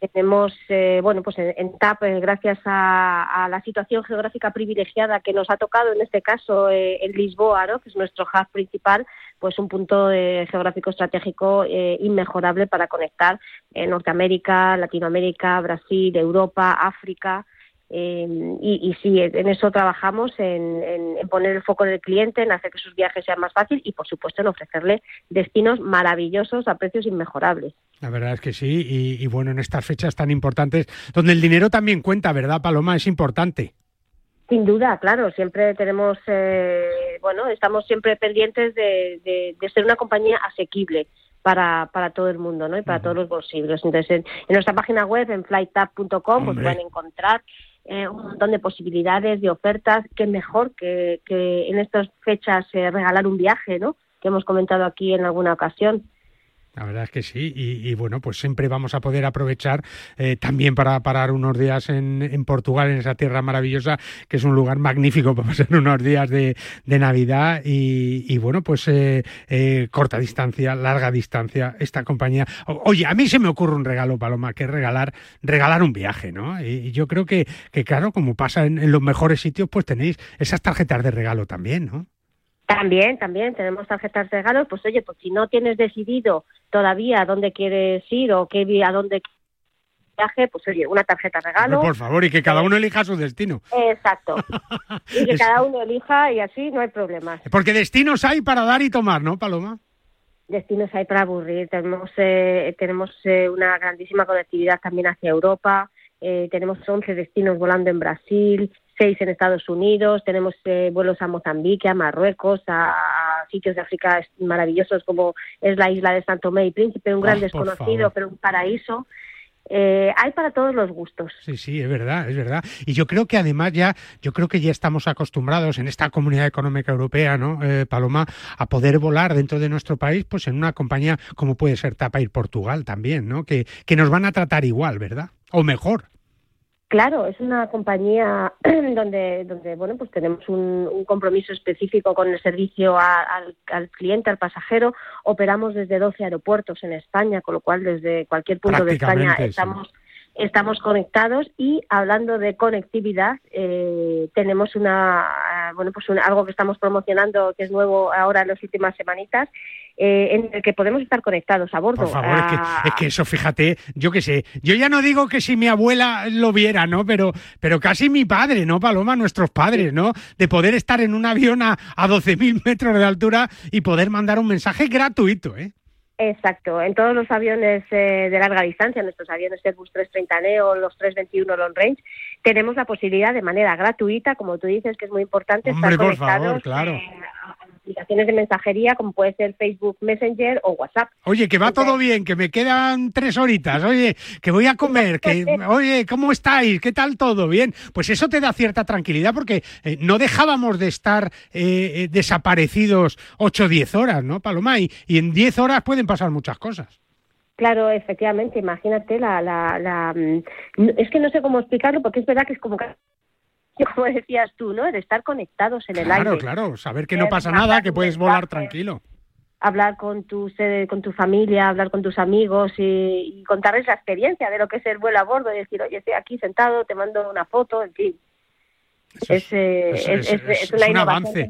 Tenemos, eh, bueno, pues en, TAP, eh, gracias a, la situación geográfica privilegiada que nos ha tocado, en este caso eh, en Lisboa, ¿no? que es nuestro hub principal, pues un punto geográfico estratégico inmejorable para conectar Norteamérica, Latinoamérica, Brasil, Europa, África. Eh, y, y, sí, en eso trabajamos, en, en, poner el foco en el cliente, en hacer que sus viajes sean más fáciles y, por supuesto, en ofrecerle destinos maravillosos a precios inmejorables. La verdad es que sí, y, y bueno, en estas fechas tan importantes, donde el dinero también cuenta, ¿verdad, Paloma? Es importante. Sin duda, claro, siempre tenemos, eh, bueno, estamos siempre pendientes de, de, de, ser una compañía asequible para, para todo el mundo, ¿no? Y para uh -huh. todos los bolsillos. Entonces, en, en, nuestra página web, en flighttap.com, pues pueden encontrar eh, un montón de posibilidades, de ofertas. Qué mejor que, que en estas fechas eh, regalar un viaje, ¿no? Que hemos comentado aquí en alguna ocasión. La verdad es que sí, y, y, bueno, pues siempre vamos a poder aprovechar eh, también para parar unos días en, en, Portugal, en esa tierra maravillosa, que es un lugar magnífico para pasar unos días de, de Navidad y, y, bueno, pues eh, eh, corta distancia, larga distancia, esta compañía. Oye, a mí se me ocurre un regalo, Paloma, que es regalar, regalar un viaje, ¿no? Y, yo creo que, que, claro, como pasa en, en los mejores sitios, pues tenéis esas tarjetas de regalo también, ¿no? También, también tenemos tarjetas de regalo. Pues oye, pues si no tienes decidido todavía a dónde quieres ir o qué a dónde viaje, pues oye, una tarjeta de regalo. Por favor, y que cada uno elija su destino. Exacto. y que cada uno elija y así no hay problema. Porque destinos hay para dar y tomar, ¿no, Paloma? Destinos hay para aburrir. Tenemos, eh, tenemos eh, una grandísima conectividad también hacia Europa. Eh, tenemos 11 destinos volando en Brasil, seis en Estados Unidos, tenemos eh, vuelos a Mozambique, a Marruecos, a, a, sitios de África maravillosos como es la isla de Santo Tomé y Príncipe, un gran desconocido, pero un paraíso. Eh, hay para todos los gustos. Sí, sí, es verdad, es verdad. Y yo creo que además ya, yo creo que ya estamos acostumbrados en esta comunidad económica europea, ¿no, eh, Paloma, a poder volar dentro de nuestro país, pues en una compañía como puede ser Tapair Portugal también, ¿no? Que, que nos van a tratar igual, ¿verdad? O mejor. Claro, es una compañía donde, donde bueno, pues tenemos un, un compromiso específico con el servicio a, al, al, cliente, al pasajero. Operamos desde 12 aeropuertos en España, con lo cual desde cualquier punto de España estamos sí estamos conectados y hablando de conectividad eh, tenemos una bueno pues un, algo que estamos promocionando que es nuevo ahora en las últimas semanitas eh, en el que podemos estar conectados a bordo. Por favor, es, que, es, que, eso, fíjate, yo qué sé, yo ya no digo que si mi abuela lo viera, ¿no? Pero, pero casi mi padre, ¿no, Paloma? Nuestros padres, ¿no? De poder estar en un avión a, a 12.000 metros de altura y poder mandar un mensaje gratuito, ¿eh? Exacto, en todos los aviones eh, de larga distancia, nuestros aviones Airbus 330 Neo, los 321 Long Range, tenemos la posibilidad de manera gratuita, como tú dices, que es muy importante Hombre, estar por conectados favor, claro. eh, aplicaciones de mensajería como puede ser Facebook Messenger o WhatsApp. Oye, que va Entonces, todo bien, que me quedan tres horitas, oye, que voy a comer, que, oye, ¿cómo estáis? ¿Qué tal todo? Bien, pues eso te da cierta tranquilidad porque eh, no dejábamos de estar eh, desaparecidos 8 o 10 horas, ¿no, Paloma? Y, y en 10 horas pueden pasar muchas cosas. Claro, efectivamente, imagínate la, la, la, es que no sé cómo explicarlo porque es verdad que es como como decías tú, ¿no? De estar conectados en el claro, aire. Claro, claro, saber que no pasa eh, nada, que puedes volar tranquilo. Hablar con tu, con tu familia, hablar con tus amigos y, y, contarles la experiencia de lo que es el vuelo a bordo y decir, oye, estoy aquí sentado, te mando una foto, en fin. Es, es, es, es, es, una un avance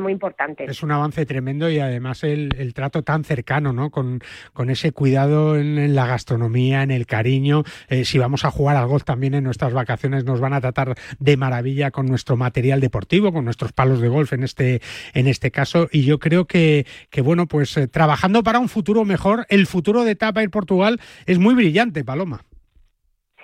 muy importante. Es un avance tremendo y además el, el trato tan cercano, ¿no? Con, con ese cuidado en, en, la gastronomía, en el cariño. Eh, si vamos a jugar al golf también en nuestras vacaciones, nos van a tratar de maravilla con nuestro material deportivo, con nuestros palos de golf en este, en este caso. Y yo creo que, que bueno, pues eh, trabajando para un futuro mejor, el futuro de Tapa y Portugal es muy brillante, Paloma.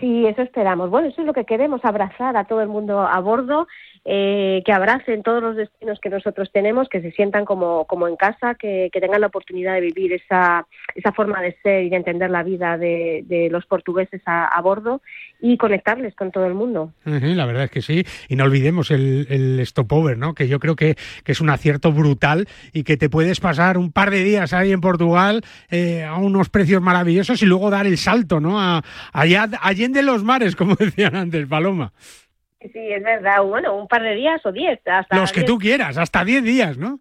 Sí, eso esperamos. Bueno, eso es lo que queremos, abrazar a todo el mundo a bordo, eh, que abracen todos los destinos que nosotros tenemos, que se sientan como, como en casa, que, que tengan la oportunidad de vivir esa, esa forma de ser y de entender la vida de, de los portugueses a, a, bordo y conectarles con todo el mundo. La verdad es que sí. Y no olvidemos el, el stopover, ¿no? que yo creo que, que, es un acierto brutal y que te puedes pasar un par de días ahí en Portugal eh, a unos precios maravillosos y luego dar el salto ¿no? a, allá, allá de los mares, como decían antes, Paloma. Sí, es verdad. Bueno, un par de días o diez. Hasta los que diez. tú quieras, hasta diez días, ¿no?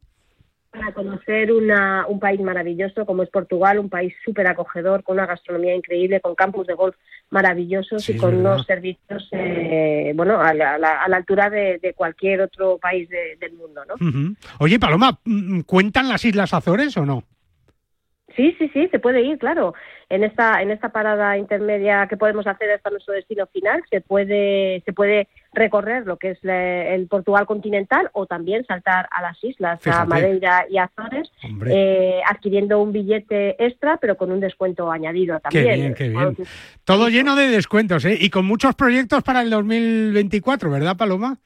Para conocer una, un país maravilloso como es Portugal, un país súper acogedor, con una gastronomía increíble, con campus de golf maravillosos sí, y con unos servicios, eh, bueno, a la, a, la, a la, altura de, de cualquier otro país de, del mundo, ¿no? Uh -huh. Oye, Paloma, ¿cuentan las Islas Azores o no? Sí, sí, sí, se puede ir, claro. En esta, en esta parada intermedia que podemos hacer hasta nuestro destino final, se puede, se puede recorrer lo que es el Portugal continental o también saltar a las islas, a Madeira y Azores, eh, adquiriendo un billete extra, pero con un descuento añadido también. Qué bien, qué bien. Todo lleno de descuentos, ¿eh? Y con muchos proyectos para el 2024, ¿verdad, Paloma?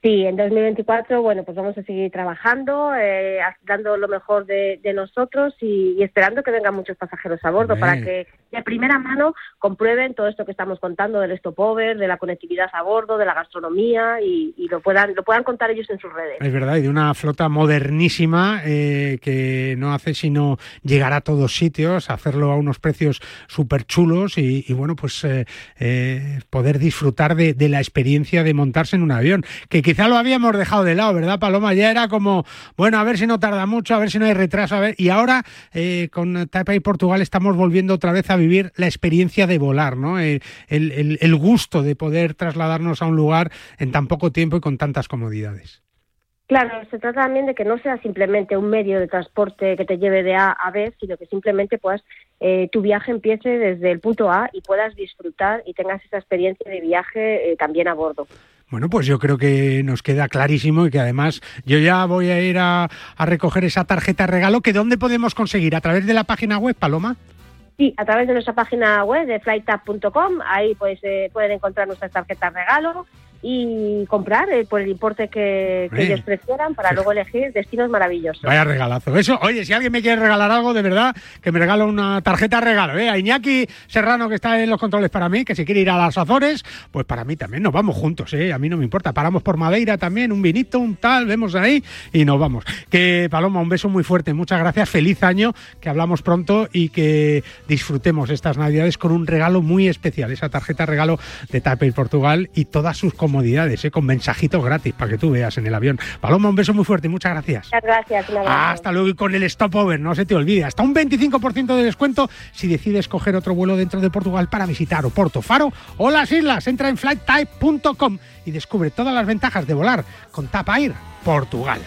Sí, en 2024, bueno, pues vamos a seguir trabajando, eh, dando lo mejor de, nosotros y, esperando que vengan muchos pasajeros a bordo para que de primera mano comprueben todo esto que estamos contando del stopover, de la conectividad a bordo, de la gastronomía y, lo puedan lo puedan contar ellos en sus redes. Es verdad, y de una flota modernísima eh, que no hace sino llegar a todos sitios, hacerlo a unos precios súper chulos y, bueno, pues eh, poder disfrutar de, de la experiencia de montarse en un avión. Que quizá lo habíamos dejado de lado, ¿verdad, Paloma? Ya era como, bueno, a ver si no tarda mucho, a ver si no hay retraso, a ver. Y ahora eh, con Taipei Portugal estamos volviendo otra vez a vivir la experiencia de volar, ¿no? Eh, el, gusto de poder trasladarnos a un lugar en tan poco tiempo y con tantas comodidades. Claro, se trata también de que no sea simplemente un medio de transporte que te lleve de A a B, sino que simplemente puedas, eh, tu viaje empiece desde el punto A y puedas disfrutar y tengas esa experiencia de viaje también a bordo. Bueno, pues yo creo que nos queda clarísimo y que además yo ya voy a ir a, recoger esa tarjeta regalo que ¿dónde podemos conseguir? ¿A través de la página web, Paloma? Sí, a través de nuestra página web de flighttap.com, ahí pues eh, pueden encontrar nuestras tarjetas regalo y comprar eh, por el importe que, ellos prefieran para luego elegir destinos maravillosos. Vaya regalazo. Eso, oye, si alguien me quiere regalar algo, de verdad, que me regalo una tarjeta regalo. ¿eh? A Iñaki Serrano, que está en los controles para mí, que si quiere ir a las Azores, pues para mí también nos vamos juntos. ¿eh? A mí no me importa. Paramos por Madeira también, un vinito, un tal, vemos ahí y nos vamos. Que Paloma, un beso muy fuerte. Muchas gracias. Feliz año, que hablamos pronto y que disfrutemos estas Navidades con un regalo muy especial. Esa tarjeta regalo de Taipei Portugal y todas sus comodidades, ¿eh? con mensajitos gratis para que tú veas en el avión. Paloma, un beso muy fuerte y muchas gracias. Muchas gracias. Hasta luego y con el stopover, no se te olvide. Hasta un 25% de descuento si decides coger otro vuelo dentro de Portugal para visitar Oporto, Faro o las islas. Entra en flighttype.com y descubre todas las ventajas de volar con Tap Air Portugal.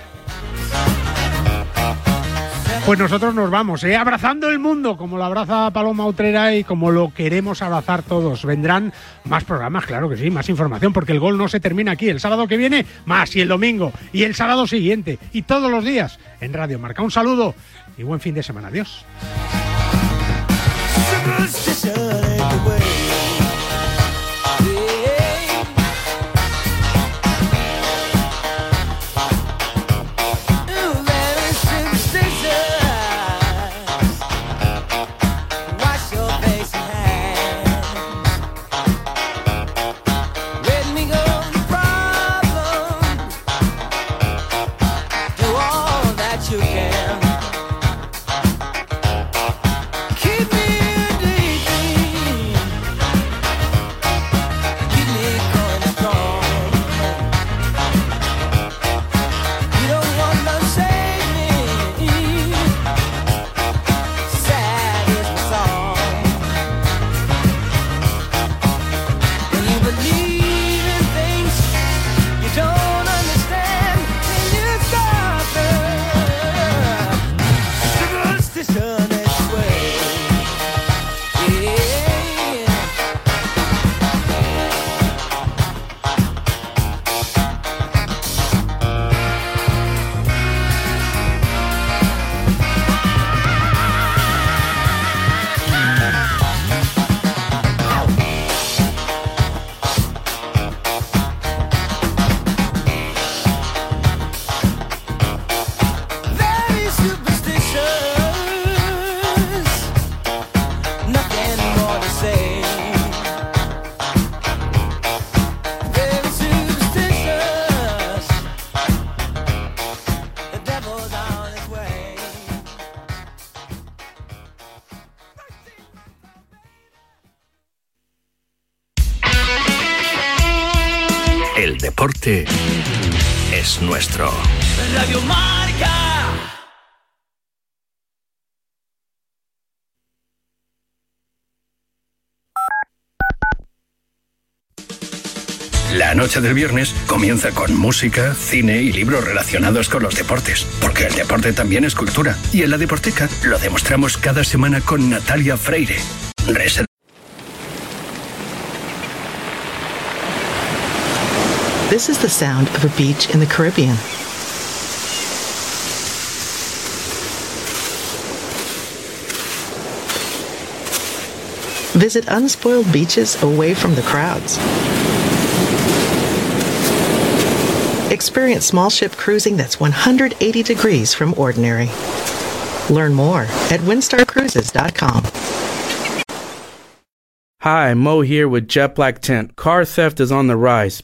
Pues nosotros nos vamos, ¿eh? abrazando el mundo como lo abraza Paloma Utrera y como lo queremos abrazar todos. Vendrán más programas, claro que sí, más información, porque el gol no se termina aquí. El sábado que viene, más, y el domingo, y el sábado siguiente, y todos los días en Radio Marca. Un saludo y buen fin de semana. Adiós. Del viernes comienza con música, cine y libros relacionados con los deportes, porque el deporte también es cultura. Y en la Deporteca lo demostramos cada semana con Natalia Freire. Reserva This is the sound of a beach in the Caribbean. Visit unspoiled beaches away from the crowds. Experience small ship cruising that's 180 degrees from ordinary. Learn more at windstarcruises.com. Hi, Mo here with Jet Black Tent. Car theft is on the rise.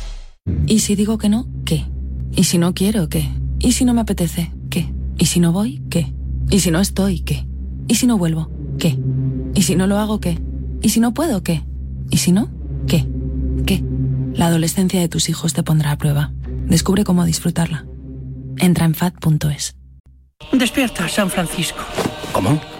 ¿Y si digo que no? ¿Qué? ¿Y si no quiero? ¿Qué? ¿Y si no me apetece? ¿Qué? ¿Y si no voy? ¿Qué? ¿Y si no estoy? ¿Qué? ¿Y si no vuelvo? ¿Qué? ¿Y si no lo hago? ¿Qué? ¿Y si no puedo? ¿Qué? ¿Y si no? ¿Qué? ¿Qué? La adolescencia de tus hijos te pondrá a prueba. Descubre cómo disfrutarla. Entra en fat.es. Despierta, San Francisco. ¿Cómo?